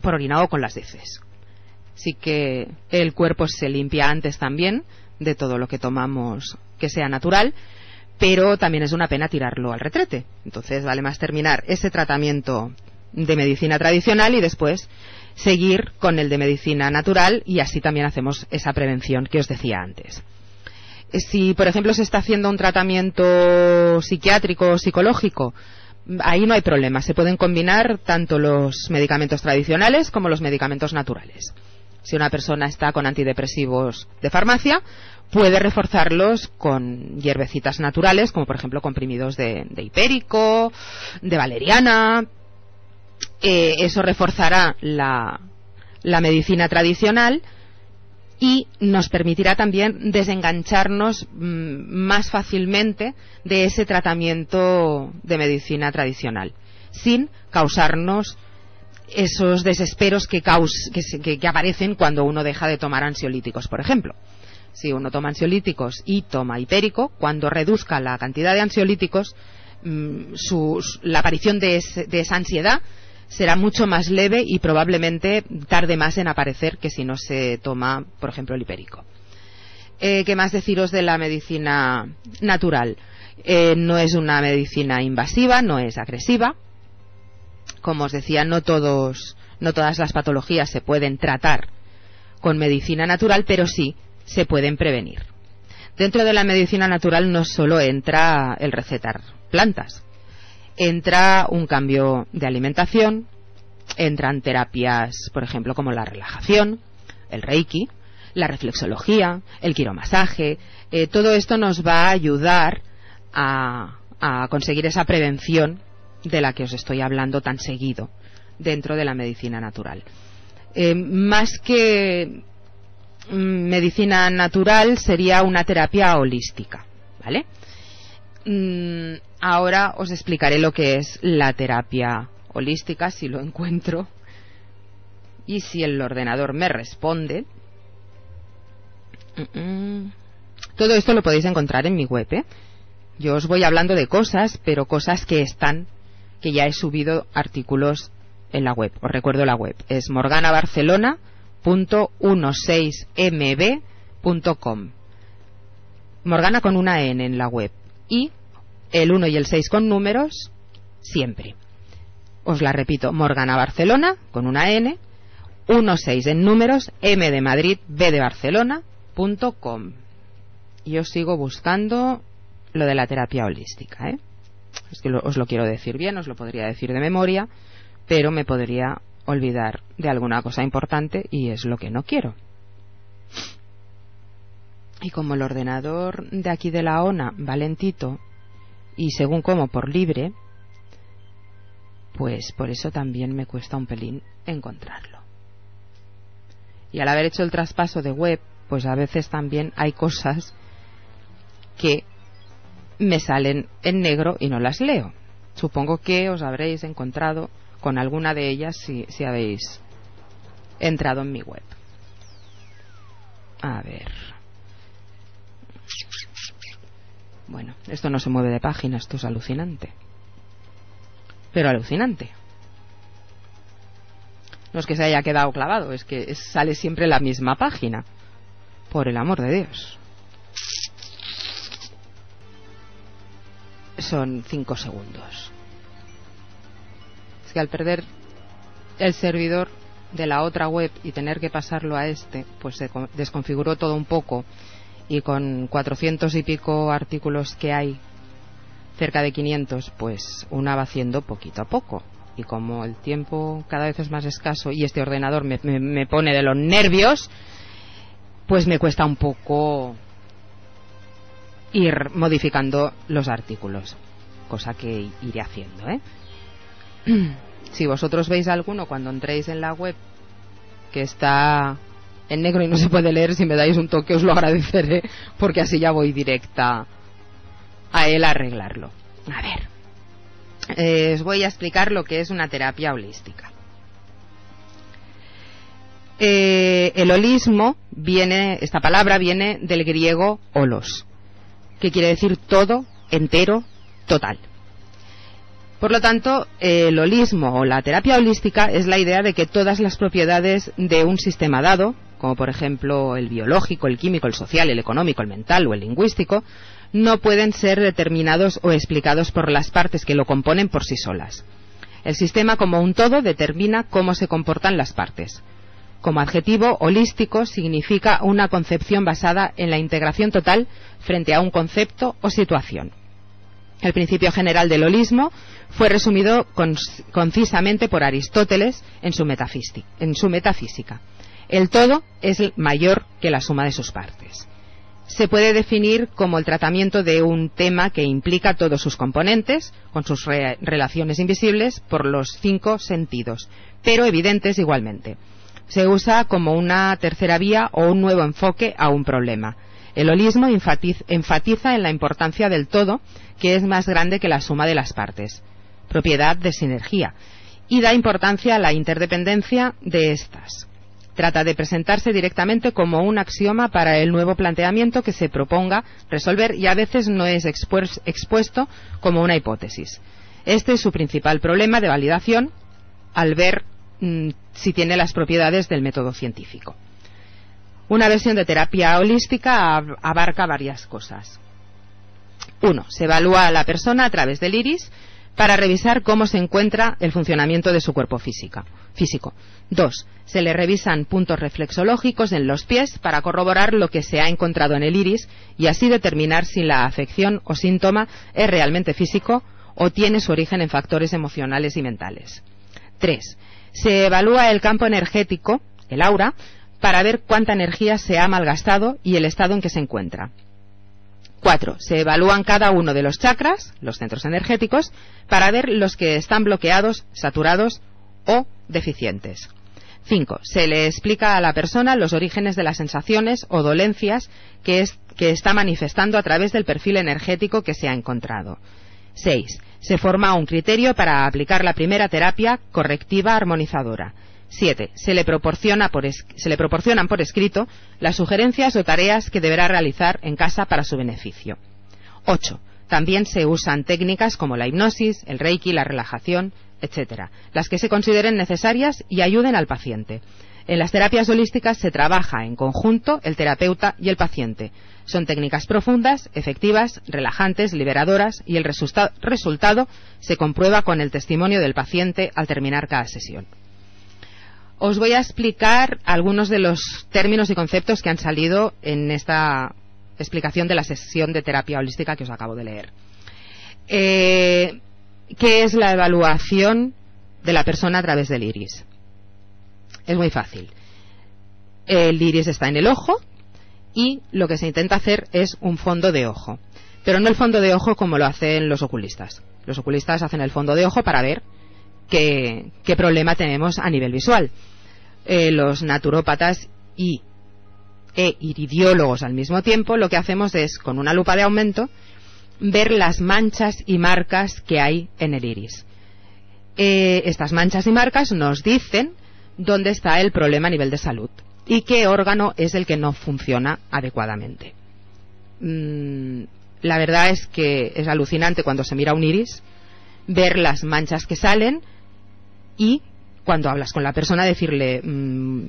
Por orina o con las heces. Así que el cuerpo se limpia antes también de todo lo que tomamos que sea natural, pero también es una pena tirarlo al retrete. Entonces vale más terminar ese tratamiento de medicina tradicional y después seguir con el de medicina natural y así también hacemos esa prevención que os decía antes si, por ejemplo, se está haciendo un tratamiento psiquiátrico o psicológico, ahí no hay problema. Se pueden combinar tanto los medicamentos tradicionales como los medicamentos naturales. Si una persona está con antidepresivos de farmacia, puede reforzarlos con hierbecitas naturales, como por ejemplo comprimidos de, hipérico, de valeriana. Eh, eso reforzará la medicina tradicional y nos permitirá también desengancharnos mm, más fácilmente de ese tratamiento de medicina tradicional, sin causarnos esos desesperos que, aparecen cuando uno deja de tomar ansiolíticos, por ejemplo. Si uno toma ansiolíticos y toma hipérico, cuando reduzca la cantidad de ansiolíticos, mm, la aparición de esa ansiedad será mucho más leve y probablemente tarde más en aparecer que si no se toma, por ejemplo, el hipérico. Eh, ¿Qué más deciros de la medicina natural? Eh, no es una medicina invasiva, no es agresiva. Como os decía, no, todas las patologías se pueden tratar con medicina natural, pero sí se pueden prevenir. Dentro de la medicina natural no solo entra el recetar plantas, entra un cambio de alimentación, entran terapias, por ejemplo, como la relajación, el reiki, la reflexología, el quiromasaje. Eh, todo esto nos va a ayudar a, conseguir esa prevención de la que os estoy hablando tan seguido dentro de la medicina natural. Eh, más que mm, medicina natural sería una terapia holística, ¿vale? Mm, ahora os explicaré lo que es la terapia holística, si lo encuentro. Y si el ordenador me responde. Todo esto lo podéis encontrar en mi web. ¿eh? Yo os voy hablando de cosas, pero cosas que están, que ya he subido artículos en la web. Os recuerdo la web. Es morganabarcelona.16mb.com. Morgana con una N en la web y el 1 y el 6 con números siempre. os la repito, Morgana Barcelona, con una N, 16 en números, M de Madrid, B de Barcelona, punto com. Y os sigo buscando lo de la terapia holística, ¿eh? Es que os lo quiero decir bien, os lo podría decir de memoria, pero me podría olvidar de alguna cosa importante y es lo que no quiero. Y como el ordenador de aquí de la ONA va lentito, y según como por libre, pues por eso también me cuesta un pelín encontrarlo. Y al haber hecho el traspaso de web, pues a veces también hay cosas que me salen en negro y no las leo. Supongo que os habréis encontrado con alguna de ellas si, si habéis entrado en mi web. A ver. Bueno, esto no se mueve de página, esto es alucinante. Pero alucinante. No es que se haya quedado clavado, es que sale siempre la misma página. Por el amor de Dios. Son cinco segundos. Es que al perder el servidor de la otra web y tener que pasarlo a este, pues se co- desconfiguró todo un poco y con 400 y pico artículos que hay, cerca de 500, pues una va haciendo poquito a poco. Y como el tiempo cada vez es más escaso y este ordenador me, me- me pone de los nervios, pues me cuesta un poco ir modificando los artículos, cosa que iré haciendo, ¿eh? si vosotros veis alguno cuando entréis en la web que está en negro y no se puede leer, si me dais un toque os lo agradeceré, porque así ya voy directa a él a arreglarlo. A ver, eh, os voy a explicar lo que es una terapia holística. Eh, el holismo viene, esta palabra viene del griego holos, que quiere decir todo, entero, total. Por lo tanto, el holismo o la terapia holística es la idea de que todas las propiedades de un sistema dado, como por ejemplo el biológico, el químico, el social, el económico, el mental o el lingüístico, no pueden ser determinados o explicados por las partes que lo componen por sí solas. El sistema como un todo determina cómo se comportan las partes. Como adjetivo, holístico significa una concepción basada en la integración total frente a un concepto o situación. El principio general del holismo fue resumido concisamente por Aristóteles en su metafísica. El todo es mayor que la suma de sus partes. Se puede definir como el tratamiento de un tema que implica todos sus componentes, con sus re- relaciones invisibles, por los cinco sentidos, pero evidentes igualmente. Se usa como una tercera vía o un nuevo enfoque a un problema. El holismo enfatiz- enfatiza en la importancia del todo, que es más grande que la suma de las partes, propiedad de sinergia, y da importancia a la interdependencia de estas. Trata de presentarse directamente como un axioma para el nuevo planteamiento que se proponga resolver y a veces no es expues- expuesto como una hipótesis. Este es su principal problema de validación al ver mm, si tiene las propiedades del método científico. Una versión de terapia holística ab- abarca varias cosas. Uno, se evalúa a la persona a través del iris para revisar cómo se encuentra el funcionamiento de su cuerpo física, físico. Dos, se le revisan puntos reflexológicos en los pies para corroborar lo que se ha encontrado en el iris y así determinar si la afección o síntoma es realmente físico o tiene su origen en factores emocionales y mentales. Tres, se evalúa el campo energético, el aura, para ver cuánta energía se ha malgastado y el estado en que se encuentra. 4. Se evalúan cada uno de los chakras, los centros energéticos, para ver los que están bloqueados, saturados o deficientes. 5. Se le explica a la persona los orígenes de las sensaciones o dolencias que, es- que está manifestando a través del perfil energético que se ha encontrado. 6. Se forma un criterio para aplicar la primera terapia correctiva armonizadora. 7. Se le, se le proporcionan por escrito las sugerencias o tareas que deberá realizar en casa para su beneficio. 8. También se usan técnicas como la hipnosis, el reiki, la relajación, etc., las que se consideren necesarias y ayuden al paciente. En las terapias holísticas se trabaja en conjunto el terapeuta y el paciente. Son técnicas profundas, efectivas, relajantes, liberadoras y el resultado se comprueba con el testimonio del paciente al terminar cada sesión. Os voy a explicar algunos de los términos y conceptos que han salido en esta explicación de la sesión de terapia holística que os acabo de leer. Eh, ¿Qué es la evaluación de la persona a través del iris? Es muy fácil. El iris está en el ojo y lo que se intenta hacer es un fondo de ojo. Pero no el fondo de ojo como lo hacen los oculistas. Los oculistas hacen el fondo de ojo para ver qué, problema tenemos a nivel visual. Eh, los naturópatas y e iridiólogos al mismo tiempo, lo que hacemos es, con una lupa de aumento, ver las manchas y marcas que hay en el iris. Eh, estas manchas y marcas nos dicen dónde está el problema a nivel de salud y qué órgano es el que no funciona adecuadamente. Mm, la verdad es que es alucinante cuando se mira un iris ver las manchas que salen y cuando hablas con la persona decirle mm,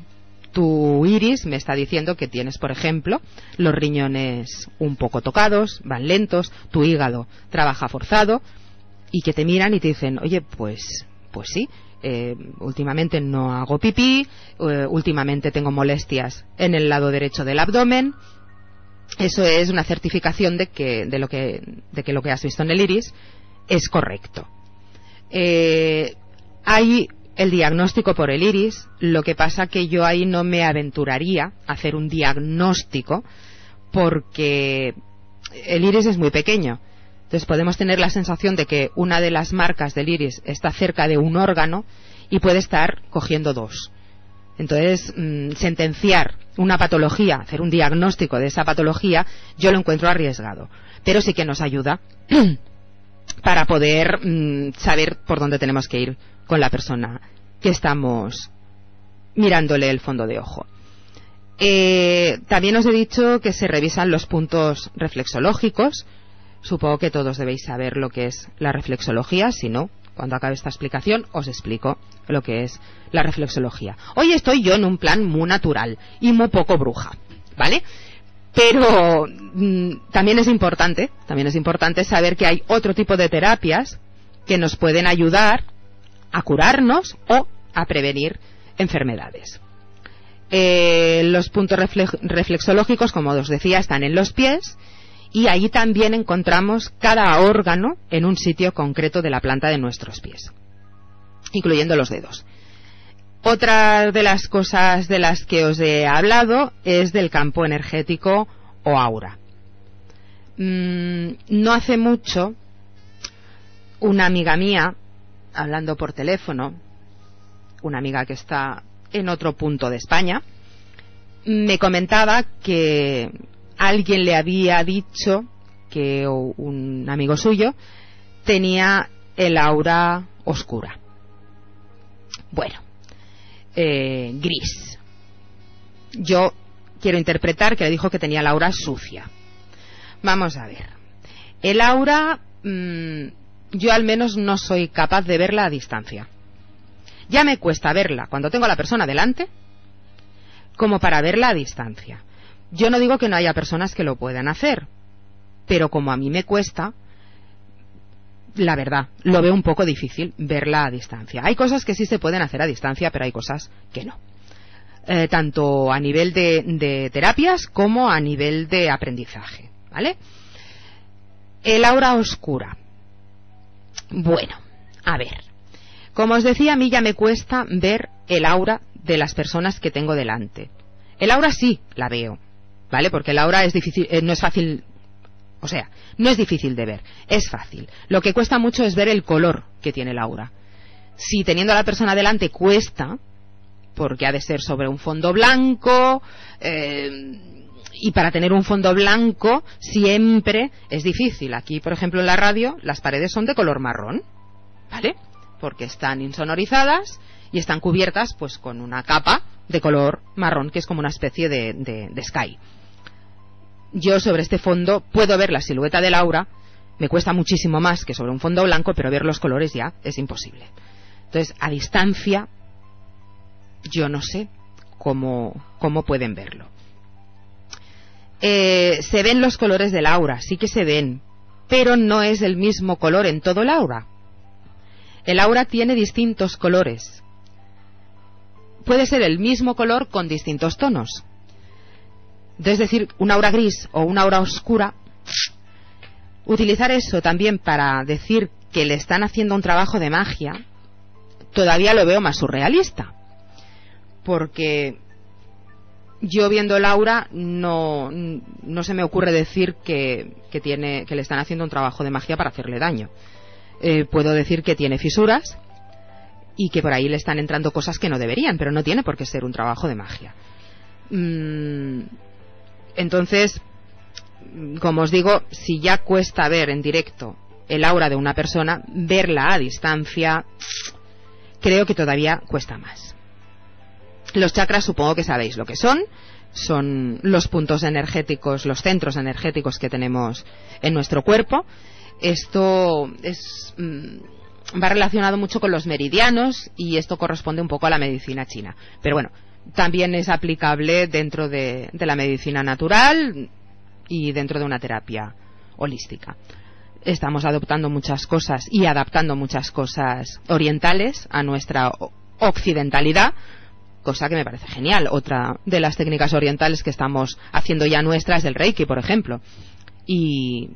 tu iris me está diciendo que tienes, por ejemplo, los riñones un poco tocados, van lentos, tu hígado trabaja forzado y que te miran y te dicen, oye, pues, pues sí, eh, últimamente no hago pipí, eh, últimamente tengo molestias en el lado derecho del abdomen. Eso es una certificación de que, de lo que, de que lo que has visto en el iris es correcto. Eh, hay el diagnóstico por el iris, lo que pasa que yo ahí no me aventuraría a hacer un diagnóstico porque el iris es muy pequeño. Entonces podemos tener la sensación de que una de las marcas del iris está cerca de un órgano y puede estar cogiendo dos. Entonces, mm, sentenciar una patología, hacer un diagnóstico de esa patología, yo lo encuentro arriesgado. Pero sí que nos ayuda para poder mm, saber por dónde tenemos que ir con la persona que estamos mirándole el fondo de ojo. Eh, también os he dicho que se revisan los puntos reflexológicos. Supongo que todos debéis saber lo que es la reflexología, si no, cuando acabe esta explicación os explico lo que es la reflexología. Hoy estoy yo en un plan muy natural y muy poco bruja, ¿vale? Pero mm, también es importante, también es importante saber que hay otro tipo de terapias que nos pueden ayudar a curarnos o a prevenir enfermedades. Eh, los puntos reflexológicos, como os decía, están en los pies y ahí también encontramos cada órgano en un sitio concreto de la planta de nuestros pies, incluyendo los dedos. Otra de las cosas de las que os he hablado es del campo energético o aura. Mm, no hace mucho, una amiga mía hablando por teléfono, una amiga que está en otro punto de España, me comentaba que alguien le había dicho que un amigo suyo tenía el aura oscura. Bueno, eh, gris. Yo quiero interpretar que le dijo que tenía el aura sucia. Vamos a ver. El aura mm, yo al menos no soy capaz de verla a distancia. Ya me cuesta verla cuando tengo a la persona delante, como para verla a distancia. Yo no digo que no haya personas que lo puedan hacer, pero como a mí me cuesta, la verdad, lo veo un poco difícil verla a distancia. Hay cosas que sí se pueden hacer a distancia, pero hay cosas que no. Eh, tanto a nivel de, de terapias como a nivel de aprendizaje. ¿Vale? El aura oscura. Bueno, a ver. Como os decía, a mí ya me cuesta ver el aura de las personas que tengo delante. El aura sí la veo, ¿vale? Porque el aura es difícil, eh, no es fácil, o sea, no es difícil de ver, es fácil. Lo que cuesta mucho es ver el color que tiene el aura. Si teniendo a la persona delante cuesta, porque ha de ser sobre un fondo blanco, eh, y para tener un fondo blanco siempre es difícil. Aquí, por ejemplo, en la radio, las paredes son de color marrón, ¿vale? Porque están insonorizadas y están cubiertas pues con una capa de color marrón que es como una especie de, sky. Yo sobre este fondo puedo ver la silueta de Laura, me cuesta muchísimo más que sobre un fondo blanco, pero ver los colores ya es imposible. Entonces, a distancia, yo no sé cómo pueden verlo. Eh, se ven los colores del aura, sí que se ven, pero no es el mismo color en todo el aura. El aura tiene distintos colores. Puede ser el mismo color con distintos tonos. Es decir, un aura gris o una aura oscura. Utilizar eso también para decir que le están haciendo un trabajo de magia, todavía lo veo más surrealista. Porque yo viendo Laura no, no se me ocurre decir que, le están haciendo un trabajo de magia para hacerle daño. Eh, puedo decir que tiene fisuras y que por ahí le están entrando cosas que no deberían, pero no tiene por qué ser un trabajo de magia. Mm, entonces, como os digo, si ya cuesta ver en directo el aura de una persona, verla a distancia, creo que todavía cuesta más. Los chakras supongo que sabéis lo que son. Son los puntos energéticos, los centros energéticos que tenemos en nuestro cuerpo. Esto es, mm, va relacionado mucho con los meridianos y esto corresponde un poco a la medicina china. Pero bueno, también es aplicable dentro de, de la medicina natural y dentro de una terapia holística estamos adoptando muchas cosas y adaptando muchas cosas orientales a nuestra occidentalidad, cosa que me parece genial. Otra de las técnicas orientales que estamos haciendo ya nuestras es el Reiki, por ejemplo. Y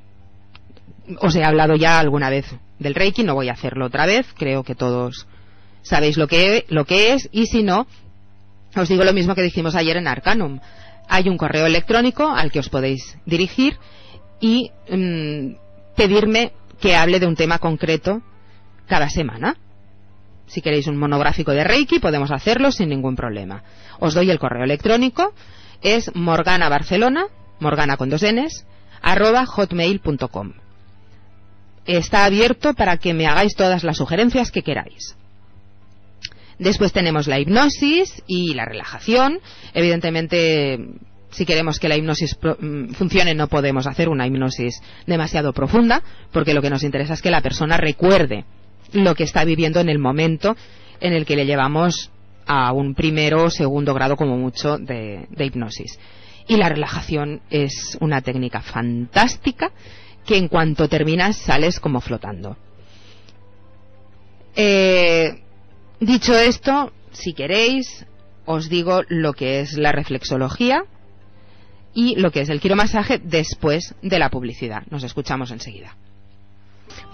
os he hablado ya alguna vez del Reiki, no voy a hacerlo otra vez, creo que todos sabéis lo que, lo que es, y si no, os digo lo mismo que dijimos ayer en Arcanum. Hay un correo electrónico al que os podéis dirigir y mm, pedirme que hable de un tema concreto cada semana. Si queréis un monográfico de Reiki, podemos hacerlo sin ningún problema. Os doy el correo electrónico, es morganabarcelona, morgana con dos n's, arroba hotmail.com. Está abierto para que me hagáis todas las sugerencias que queráis. Después tenemos la hipnosis y la relajación. Evidentemente, si queremos que la hipnosis mm, funcione no podemos hacer una hipnosis demasiado profunda, porque lo que nos interesa es que la persona recuerde lo que está viviendo en el momento en el que le llevamos a un primero o segundo grado como mucho de, hipnosis. Y la relajación es una técnica fantástica que en cuanto terminas sales como flotando. Eh, dicho esto, si queréis, os digo lo que es la reflexología, y lo que es el quiromasaje después de la publicidad. Nos escuchamos enseguida.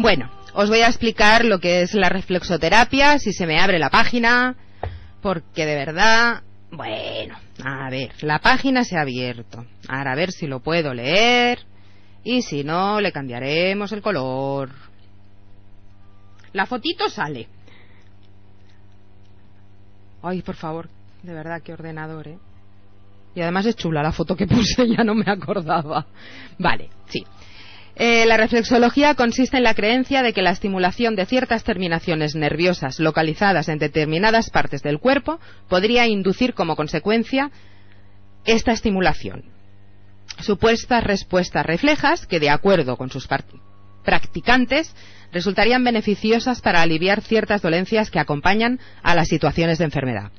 Bueno, os voy a explicar lo que es la reflexoterapia, si se me abre la página, porque de verdad, bueno, a ver, la página se ha abierto. Ahora a ver si lo puedo leer y si no, le cambiaremos el color. La fotito sale. Ay, por favor, de verdad, qué ordenador, ¿eh? Y además es chula la foto que puse, ya no me acordaba. Vale, sí. Eh, la reflexología consiste en la creencia de que la estimulación de ciertas terminaciones nerviosas localizadas en determinadas partes del cuerpo podría inducir como consecuencia esta estimulación. Supuestas respuestas reflejas que, de acuerdo con sus practicantes, resultarían beneficiosas para aliviar ciertas dolencias que acompañan a las situaciones de enfermedad.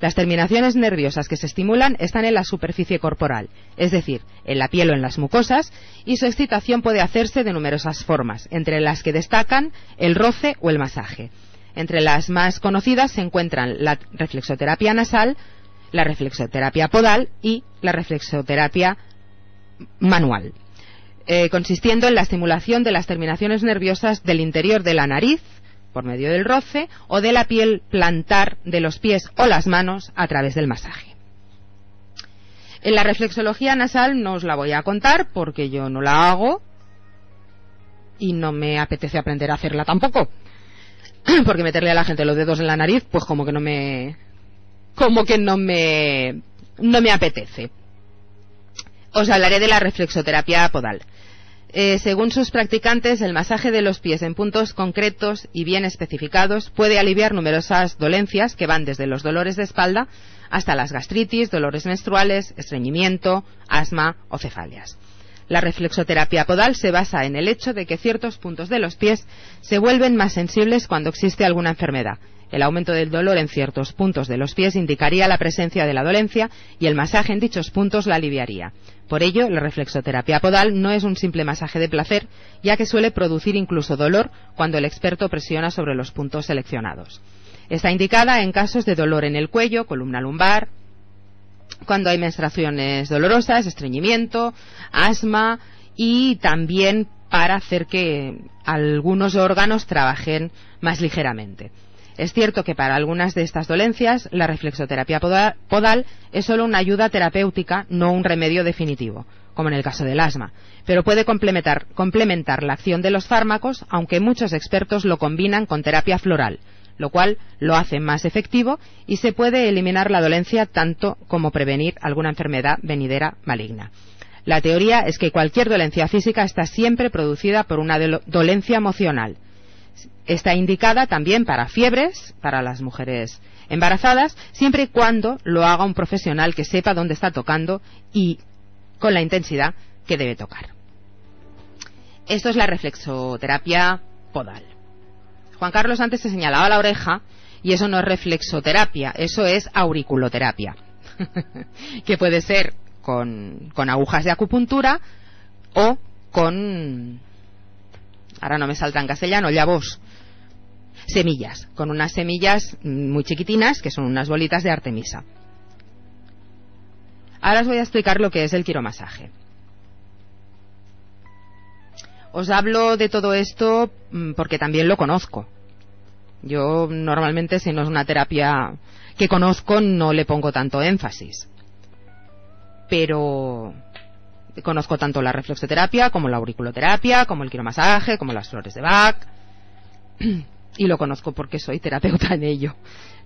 Las terminaciones nerviosas que se estimulan están en la superficie corporal, es decir, en la piel o en las mucosas, y su excitación puede hacerse de numerosas formas, entre las que destacan el roce o el masaje. Entre las más conocidas se encuentran la reflexoterapia nasal, la reflexoterapia podal y la reflexoterapia manual, eh, consistiendo en la estimulación de las terminaciones nerviosas del interior de la nariz, por medio del roce o de la piel plantar de los pies o las manos a través del masaje. En la reflexología nasal no os la voy a contar porque yo no la hago y no me apetece aprender a hacerla tampoco. Porque meterle a la gente los dedos en la nariz, pues como que no me como que no me no me apetece. Os hablaré de la reflexoterapia podal. Eh, según sus practicantes, el masaje de los pies en puntos concretos y bien especificados puede aliviar numerosas dolencias que van desde los dolores de espalda hasta las gastritis, dolores menstruales, estreñimiento, asma o cefalias. La reflexoterapia podal se basa en el hecho de que ciertos puntos de los pies se vuelven más sensibles cuando existe alguna enfermedad, El aumento del dolor en ciertos puntos de los pies indicaría la presencia de la dolencia y el masaje en dichos puntos la aliviaría. Por ello, la reflexoterapia podal no es un simple masaje de placer, ya que suele producir incluso dolor cuando el experto presiona sobre los puntos seleccionados. Está indicada en casos de dolor en el cuello, columna lumbar, cuando hay menstruaciones dolorosas, estreñimiento, asma y también para hacer que algunos órganos trabajen más ligeramente. Es cierto que para algunas de estas dolencias la reflexoterapia podal es solo una ayuda terapéutica, no un remedio definitivo, como en el caso del asma, pero puede complementar, la acción de los fármacos, aunque muchos expertos lo combinan con terapia floral, lo cual lo hace más efectivo y se puede eliminar la dolencia tanto como prevenir alguna enfermedad venidera maligna. La teoría es que cualquier dolencia física está siempre producida por una dolencia emocional. Está indicada también para fiebres, para las mujeres embarazadas, siempre y cuando lo haga un profesional que sepa dónde está tocando y con la intensidad que debe tocar. Esto es la reflexoterapia podal. Juan Carlos antes se señalaba la oreja y eso no es reflexoterapia, eso es auriculoterapia, que puede ser con, con agujas de acupuntura o con ahora no me salta en castellano, ya vos, semillas, con unas semillas muy chiquitinas que son unas bolitas de artemisa. Ahora os voy a explicar lo que es el quiromasaje. Os hablo de todo esto mm, porque también lo conozco. Yo normalmente si no es una terapia que conozco no le pongo tanto énfasis pero conozco tanto la reflexoterapia como la auriculoterapia, como el quiromasaje, como las flores de Bach. Y lo conozco porque soy terapeuta en ello,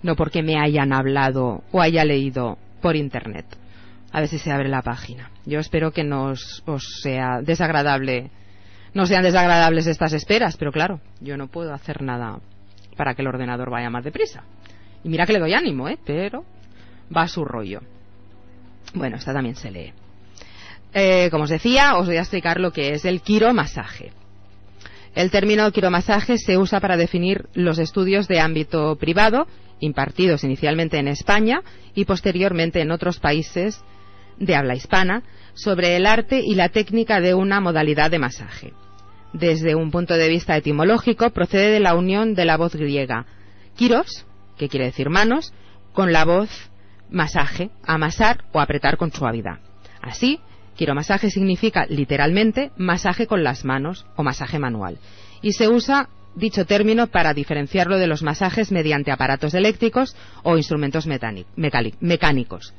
no porque me hayan hablado o haya leído por internet. A ver si se abre la página. Yo espero que no os, sea desagradable, no sean desagradables estas esperas, pero claro, yo no puedo hacer nada para que el ordenador vaya más deprisa. Y mira que le doy ánimo, ¿eh? Pero va a su rollo. Bueno, esta también se lee. Eh, como os decía, os voy a explicar lo que es el quiromasaje. El término quiromasaje se usa para definir los estudios de ámbito privado impartidos inicialmente en España y posteriormente en otros países de habla hispana sobre el arte y la técnica de una modalidad de masaje. Desde un punto de vista etimológico procede de la unión de la voz griega kiros, que quiere decir manos, con la voz masaje, amasar o apretar con suavidad. Así, quiromasaje significa literalmente masaje con las manos o masaje manual. Y se usa dicho término para diferenciarlo de los masajes mediante aparatos eléctricos o instrumentos mecánicos.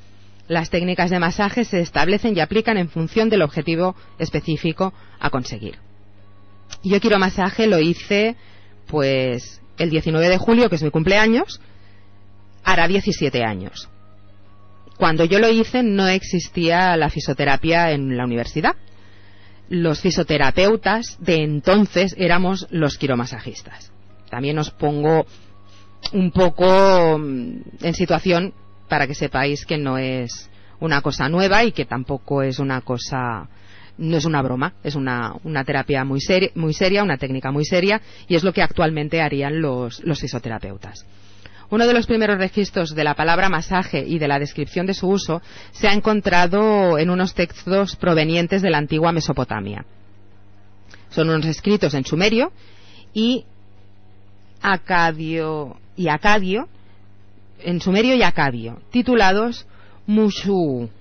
Las técnicas de masaje se establecen y aplican en función del objetivo específico a conseguir. Yo quiero masaje lo hice pues el 19 de julio, que es mi cumpleaños, hará 17 años. Cuando yo lo hice no existía la fisioterapia en la universidad. Los fisioterapeutas de entonces éramos los quiromasajistas. También os pongo un poco mm, en situación para que sepáis que no es una cosa nueva y que tampoco es una cosa no es una broma, es una, terapia muy, muy seria, una técnica muy seria y es lo que actualmente harían los fisioterapeutas. Uno de los primeros registros de la palabra masaje y de la descripción de su uso se ha encontrado en unos textos provenientes de la antigua Mesopotamia. Son unos escritos en sumerio y acadio y acadio, en sumerio y acadio, titulados Mushu.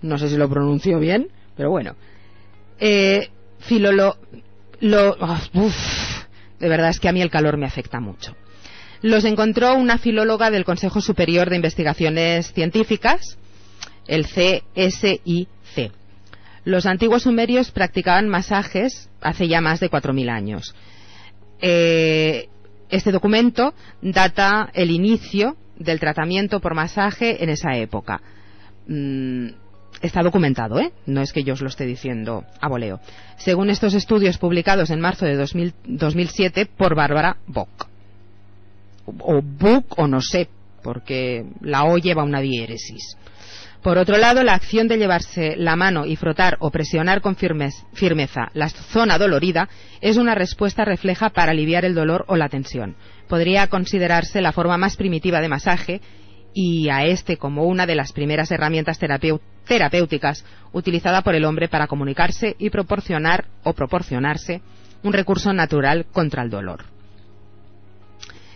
No sé si lo pronuncio bien, pero bueno. Eh, filolo, lo, de verdad es que a mí el calor me afecta mucho los encontró una filóloga del Consejo Superior de Investigaciones Científicas, el CSIC. Los antiguos sumerios practicaban masajes hace ya más de 4.000 años. Eh, este documento data el inicio del tratamiento por masaje en esa época. Mm, está documentado, ¿eh? No es que yo os lo esté diciendo a voleo. Según estos estudios publicados en marzo de 2007 por Bárbara Bock o book o no sé, porque la O lleva una diéresis. Por otro lado, la acción de llevarse la mano y frotar o presionar con firmeza la zona dolorida es una respuesta refleja para aliviar el dolor o la tensión. Podría considerarse la forma más primitiva de masaje y a este como una de las primeras herramientas terapéuticas utilizada por el hombre para comunicarse y proporcionar o proporcionarse un recurso natural contra el dolor.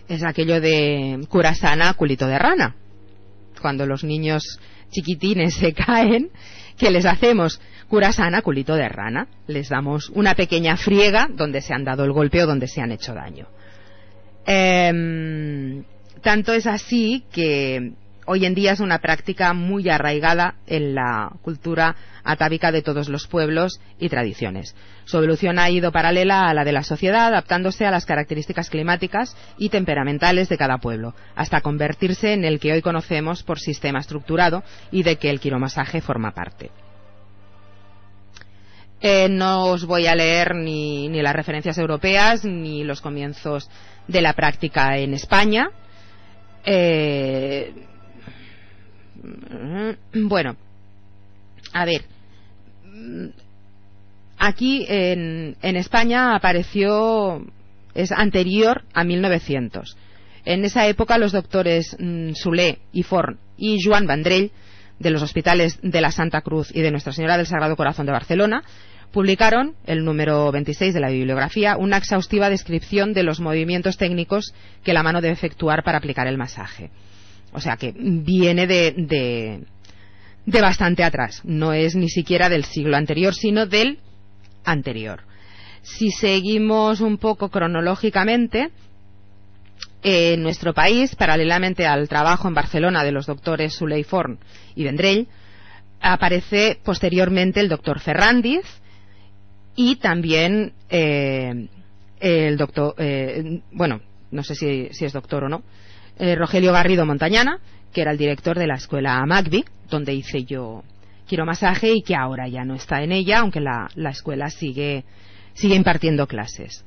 Es aquello de cura sana, culito de rana. Cuando los niños chiquitines se caen, ¿qué les hacemos? Cura sana, culito de rana. Les damos una pequeña friega donde se han dado el golpe o donde se han hecho daño. Em, tanto es así que hoy en día es una práctica muy arraigada en la cultura atávica de todos los pueblos y tradiciones. Su evolución ha ido paralela a la de la sociedad, adaptándose a las características climáticas y temperamentales de cada pueblo, hasta convertirse en el que hoy conocemos por sistema estructurado y de que el quiromasaje forma parte. Eh, no os voy a leer ni, las referencias europeas ni los comienzos de la práctica en España. Eh, bueno, a ver, mm, aquí en, España apareció, es anterior a 1900. En esa época los doctores mm, Soler y Forn y Joan Vandrell de los hospitales de la Santa Cruz y de Nuestra Señora del Sagrado Corazón de Barcelona publicaron, el número 26 de la bibliografía, una exhaustiva descripción de los movimientos técnicos que la mano debe efectuar para aplicar el masaje. O sea que viene de, de, bastante atrás. No es ni siquiera del siglo anterior, sino del anterior. Si seguimos un poco cronológicamente, en nuestro país, paralelamente al trabajo en Barcelona de los doctores Suley Forn y Vendrell, aparece posteriormente el doctor Ferrandiz y también eh, el doctor, eh, bueno, no sé si, es doctor o no, eh, Rogelio Garrido Montañana, que era el director de la escuela Magby, donde hice yo quiero masaje y que ahora ya no está en ella, aunque la, escuela sigue, sigue impartiendo clases.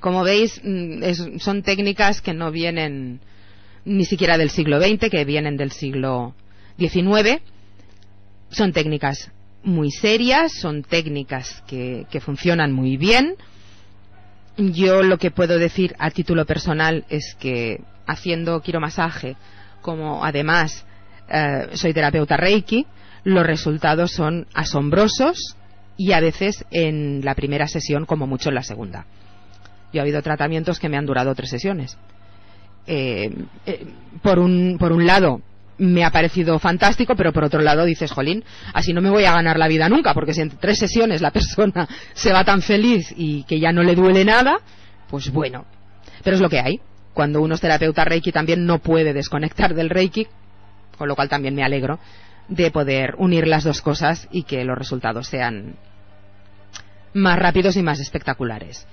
Como veis, mm, son técnicas que no vienen ni siquiera del siglo XX, que vienen del siglo XIX. Son técnicas muy serias, son técnicas que funcionan muy bien. Yo lo que puedo decir a título personal es que haciendo quiromasaje, como además eh, soy terapeuta Reiki, los resultados son asombrosos y a veces en la primera sesión como mucho en la segunda. Yo he habido tratamientos que me han durado tres sesiones. Eh, eh, por, un, por un lado, me ha parecido fantástico, pero por otro lado dices, jolín, así no me voy a ganar la vida nunca, porque si en tres sesiones la persona se va tan feliz y que ya no le duele nada, pues bueno, pero es lo que hay cuando uno es terapeuta Reiki también no puede desconectar del Reiki, con lo cual también me alegro de poder unir las dos cosas y que los resultados sean más rápidos y más espectaculares.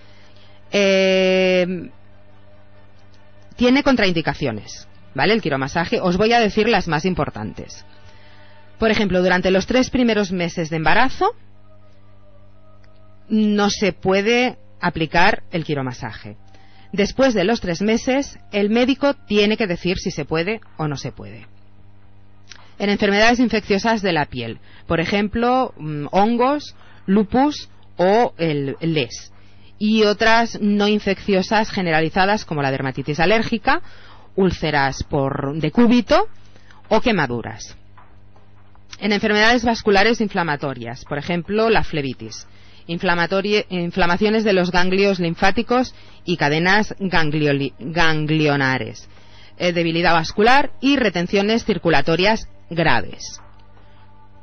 Eh, tiene contraindicaciones, ¿vale? El quiromasaje. Os voy a decir las más importantes. Por ejemplo, durante los tres primeros meses de embarazo no se puede aplicar el quiromasaje. Después de los tres meses, el médico tiene que decir si se puede o no se puede. En enfermedades infecciosas de la piel, por ejemplo, mm, hongos, lupus o el LES, y otras no infecciosas generalizadas como la dermatitis alérgica, úlceras por decúbito o quemaduras. En enfermedades vasculares inflamatorias, por ejemplo, la flebitis inflamaciones de los ganglios linfáticos y cadenas ganglionares, eh, debilidad vascular y retenciones circulatorias graves.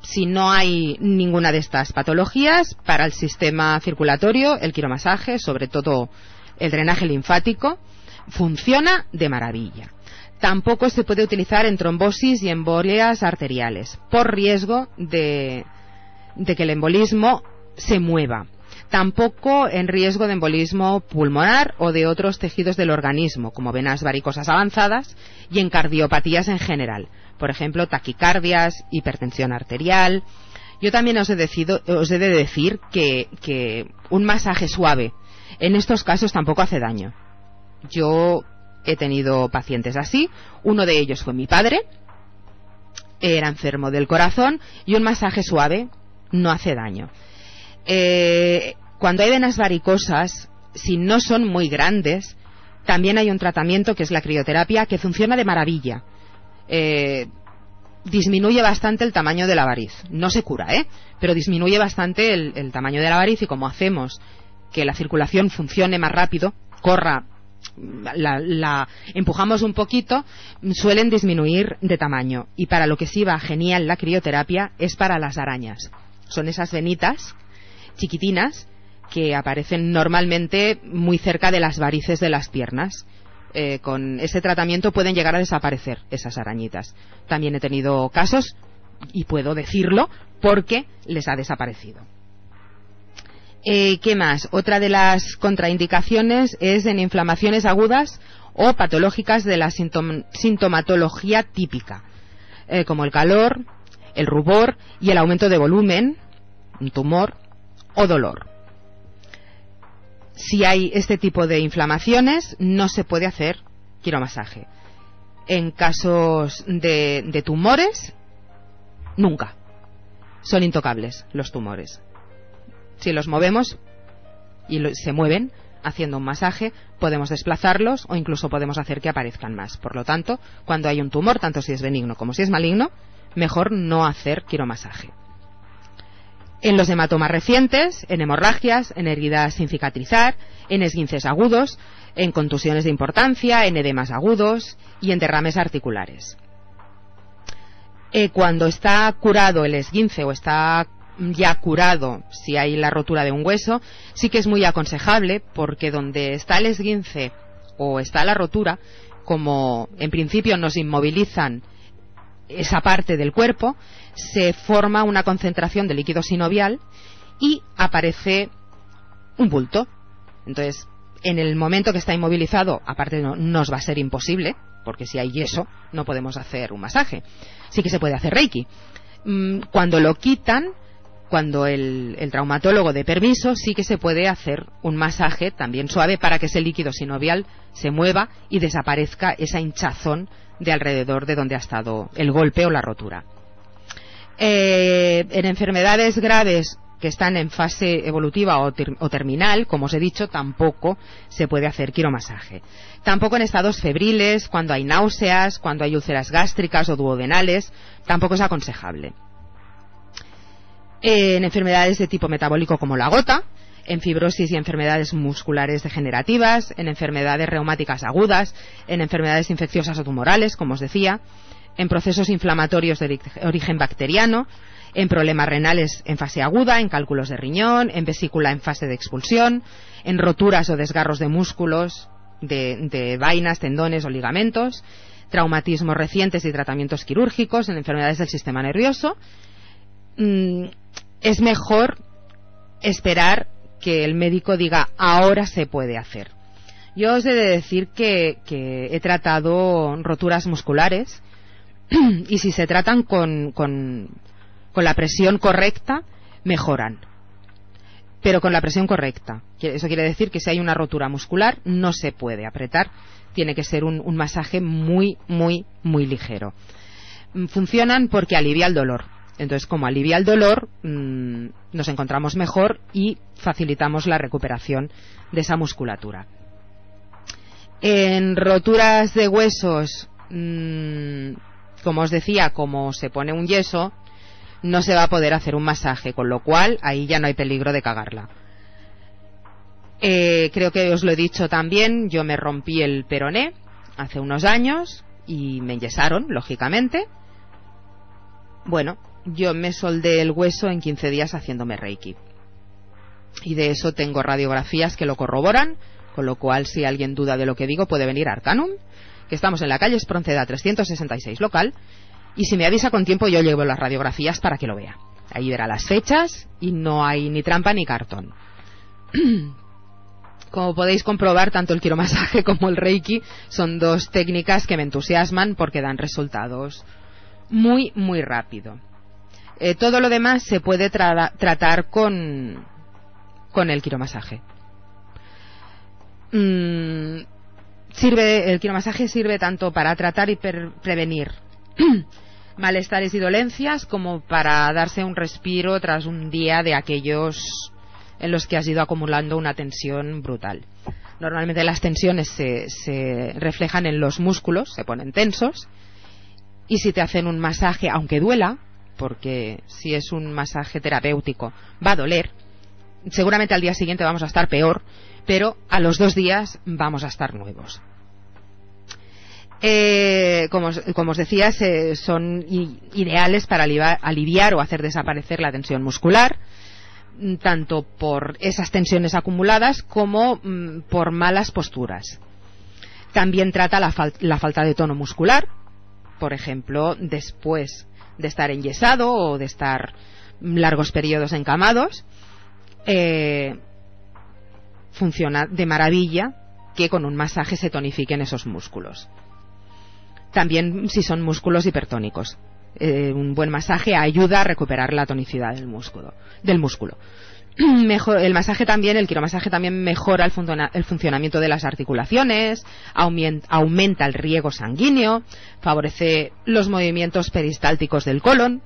Si no hay ninguna de estas patologías, para el sistema circulatorio, el quiromasaje, sobre todo el drenaje linfático, funciona de maravilla. Tampoco se puede utilizar en trombosis y embolias arteriales, por riesgo de que el embolismo se mueva. Tampoco en riesgo de embolismo pulmonar o de otros tejidos del organismo, como venas varicosas avanzadas, y en cardiopatías en general. Por ejemplo, taquicardias, hipertensión arterial. Yo también os he, de decir que un masaje suave en estos casos tampoco hace daño. Yo he tenido pacientes así. Uno de ellos fue mi padre, era enfermo del corazón y un masaje suave no hace daño. Eh, cuando hay venas varicosas, si no son muy grandes, también hay un tratamiento que es la crioterapia que funciona de maravilla. Eh, disminuye bastante el tamaño de la variz. No se cura, ¿eh? Pero disminuye bastante el, tamaño de la variz y como hacemos que la circulación funcione más rápido, corra la, la, empujamos un poquito, suelen disminuir de tamaño. Y para lo que sí va genial la crioterapia es para las arañas. Son esas venitas chiquitinas que aparecen normalmente muy cerca de las varices de las piernas. Eh, con ese tratamiento pueden llegar a desaparecer esas arañitas. También he tenido casos, y puedo decirlo, porque les ha desaparecido. Eh, ¿Qué más? Otra de las contraindicaciones es en inflamaciones agudas o patológicas de la sintomatología típica, eh, como el calor, el rubor y el aumento de volumen, un tumor o dolor. Si hay este tipo de inflamaciones, no se puede hacer quiromasaje. En casos de, tumores, nunca. Son intocables los tumores si los movemos y se mueven haciendo un masaje, podemos desplazarlos o incluso podemos hacer que aparezcan más. Por lo tanto, cuando hay un tumor, tanto si es benigno como si es maligno, mejor no hacer quiromasaje. En los hematomas recientes, en hemorragias, en heridas sin cicatrizar, en esguinces agudos, en contusiones de importancia, en edemas agudos y en derrames articulares. Eh, cuando está curado el esguince o está ya curado si hay la rotura de un hueso, sí que es muy aconsejable porque donde está el esguince o está la rotura, como en principio nos inmovilizan esa parte del cuerpo, se forma una concentración de líquido sinovial y aparece un bulto. Entonces, en el momento que está inmovilizado, aparte no, nos va a ser imposible, porque si hay yeso no podemos hacer un masaje. Sí que se puede hacer reiki. Mm, cuando lo quitan, cuando el, traumatólogo dé permiso, sí que se puede hacer un masaje también suave para que ese líquido sinovial se mueva y desaparezca esa hinchazón de alrededor de donde ha estado el golpe o la rotura. Eh, en enfermedades graves que están en fase evolutiva o, o, terminal, como os he dicho, tampoco se puede hacer quiromasaje. Tampoco en estados febriles, cuando hay náuseas, cuando hay úlceras gástricas o duodenales, tampoco es aconsejable en enfermedades de tipo metabólico como la gota, en fibrosis y enfermedades musculares degenerativas, en enfermedades reumáticas agudas, en enfermedades infecciosas o tumorales, como os decía, en procesos inflamatorios de origen bacteriano, en problemas renales en fase aguda, en cálculos de riñón, en vesícula en fase de expulsión, en roturas o desgarros de músculos, de, vainas, tendones o ligamentos, traumatismos recientes y tratamientos quirúrgicos, en enfermedades del sistema nervioso, mm, es mejor esperar que el médico diga ahora se puede hacer. Yo os he de decir que, he tratado roturas musculares y si se tratan con, con, la presión correcta, mejoran. Pero con la presión correcta. Eso quiere decir que si hay una rotura muscular, no se puede apretar. Tiene que ser un, un masaje muy, muy, muy ligero. Funcionan porque alivia el dolor entonces, como alivia el dolor, mm, nos encontramos mejor y facilitamos la recuperación de esa musculatura. En roturas de huesos, mm, como os decía, como se pone un yeso, no se va a poder hacer un masaje, con lo cual ahí ya no hay peligro de cagarla. Eh, creo que os lo he dicho también, yo me rompí el peroné hace unos años y me enyesaron, lógicamente. Bueno, yo me soldé el hueso en 15 días haciéndome Reiki. Y de eso tengo radiografías que lo corroboran, con lo cual si alguien duda de lo que digo puede venir a Arcanum, que estamos en la calle Espronceda 366 local, y si me avisa con tiempo yo llevo las radiografías para que lo vea. Ahí verá las fechas y no hay ni trampa ni cartón. Como podéis comprobar, tanto el quiromasaje como el Reiki son dos técnicas que me entusiasman porque dan resultados muy, muy rápido. Eh, todo lo demás se puede tratar con, el quiromasaje. Mm, sirve, el quiromasaje sirve tanto para tratar y prevenir malestares y dolencias como para darse un respiro tras un día de aquellos en los que has ido acumulando una tensión brutal. Normalmente las tensiones se, se reflejan en los músculos, se ponen tensos, y si te hacen un masaje, aunque duela, porque si es un masaje terapéutico va a doler, seguramente al día siguiente vamos a estar peor, pero a los dos días vamos a estar nuevos. Eh, como, os decía, son ideales para aliviar, o hacer desaparecer la tensión muscular, mm, tanto por esas tensiones acumuladas como mm, por malas posturas. También trata la, falta de tono muscular, por ejemplo, después de estar enyesado o de estar largos periodos encamados. Eh, funciona de maravilla que con un masaje se tonifiquen esos músculos. También si son músculos hipertónicos. Eh, un buen masaje ayuda a recuperar la tonicidad del músculo. Del músculo. el masaje también, el quiromasaje también mejora el, funcionamiento de las articulaciones, aumenta el riego sanguíneo, favorece los movimientos peristálticos del colon,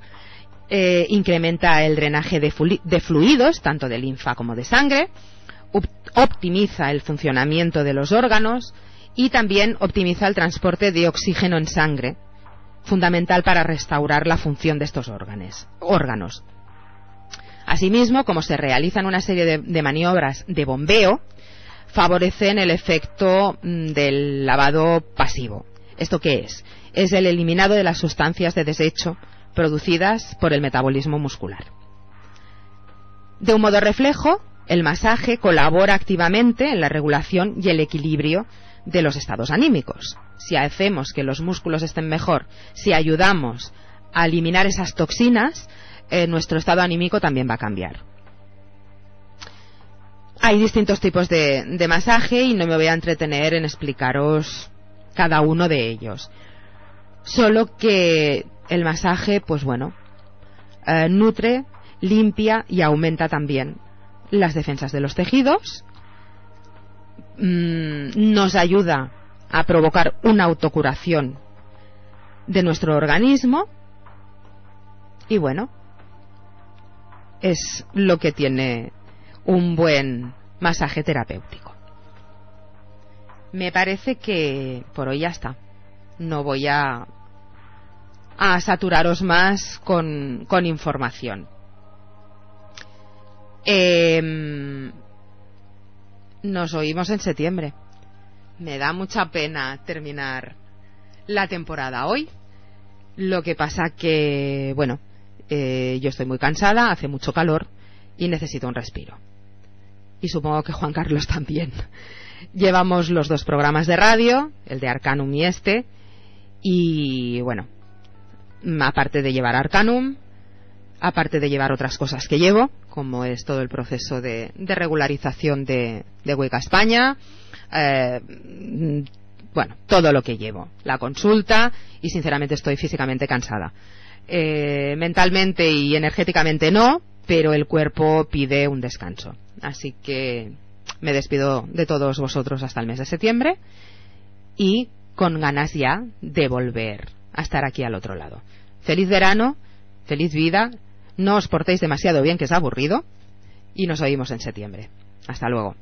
eh, incrementa el drenaje de fluidos, tanto de linfa como de sangre, optimiza el funcionamiento de los órganos y también optimiza el transporte de oxígeno en sangre, fundamental para restaurar la función de estos órganos. Asimismo, como se realizan una serie de, maniobras de bombeo, favorecen el efecto mm, del lavado pasivo. ¿Esto qué es? Es el eliminado de las sustancias de desecho producidas por el metabolismo muscular. De un modo reflejo, el masaje colabora activamente en la regulación y el equilibrio de los estados anímicos. Si hacemos que los músculos estén mejor, si ayudamos a eliminar esas toxinas, eh, nuestro estado anímico también va a cambiar. Hay distintos tipos de, masaje y no me voy a entretener en explicaros cada uno de ellos. Solo que el masaje, pues bueno, eh, nutre, limpia y aumenta también las defensas de los tejidos, mm, nos ayuda a provocar una autocuración de nuestro organismo y bueno, es lo que tiene un buen masaje terapéutico. Me parece que por hoy ya está. No voy a, a saturaros más con, con información. Em, nos oímos en septiembre. Me da mucha pena terminar la temporada hoy. Lo que pasa que, bueno, eh, yo estoy muy cansada, hace mucho calor y necesito un respiro. Y supongo que Juan Carlos también. Llevamos los dos programas de radio, el de Arcanum y este, y bueno, aparte de llevar Arcanum, aparte de llevar otras cosas que llevo, como es todo el proceso de, regularización de, de España, eh, bueno, todo lo que llevo, la consulta y sinceramente estoy físicamente cansada. Eh, mentalmente y energéticamente no, pero el cuerpo pide un descanso. Así que me despido de todos vosotros hasta el mes de septiembre y con ganas ya de volver a estar aquí al otro lado. Feliz verano, feliz vida, no os portéis demasiado bien que es aburrido y nos oímos en septiembre. Hasta luego.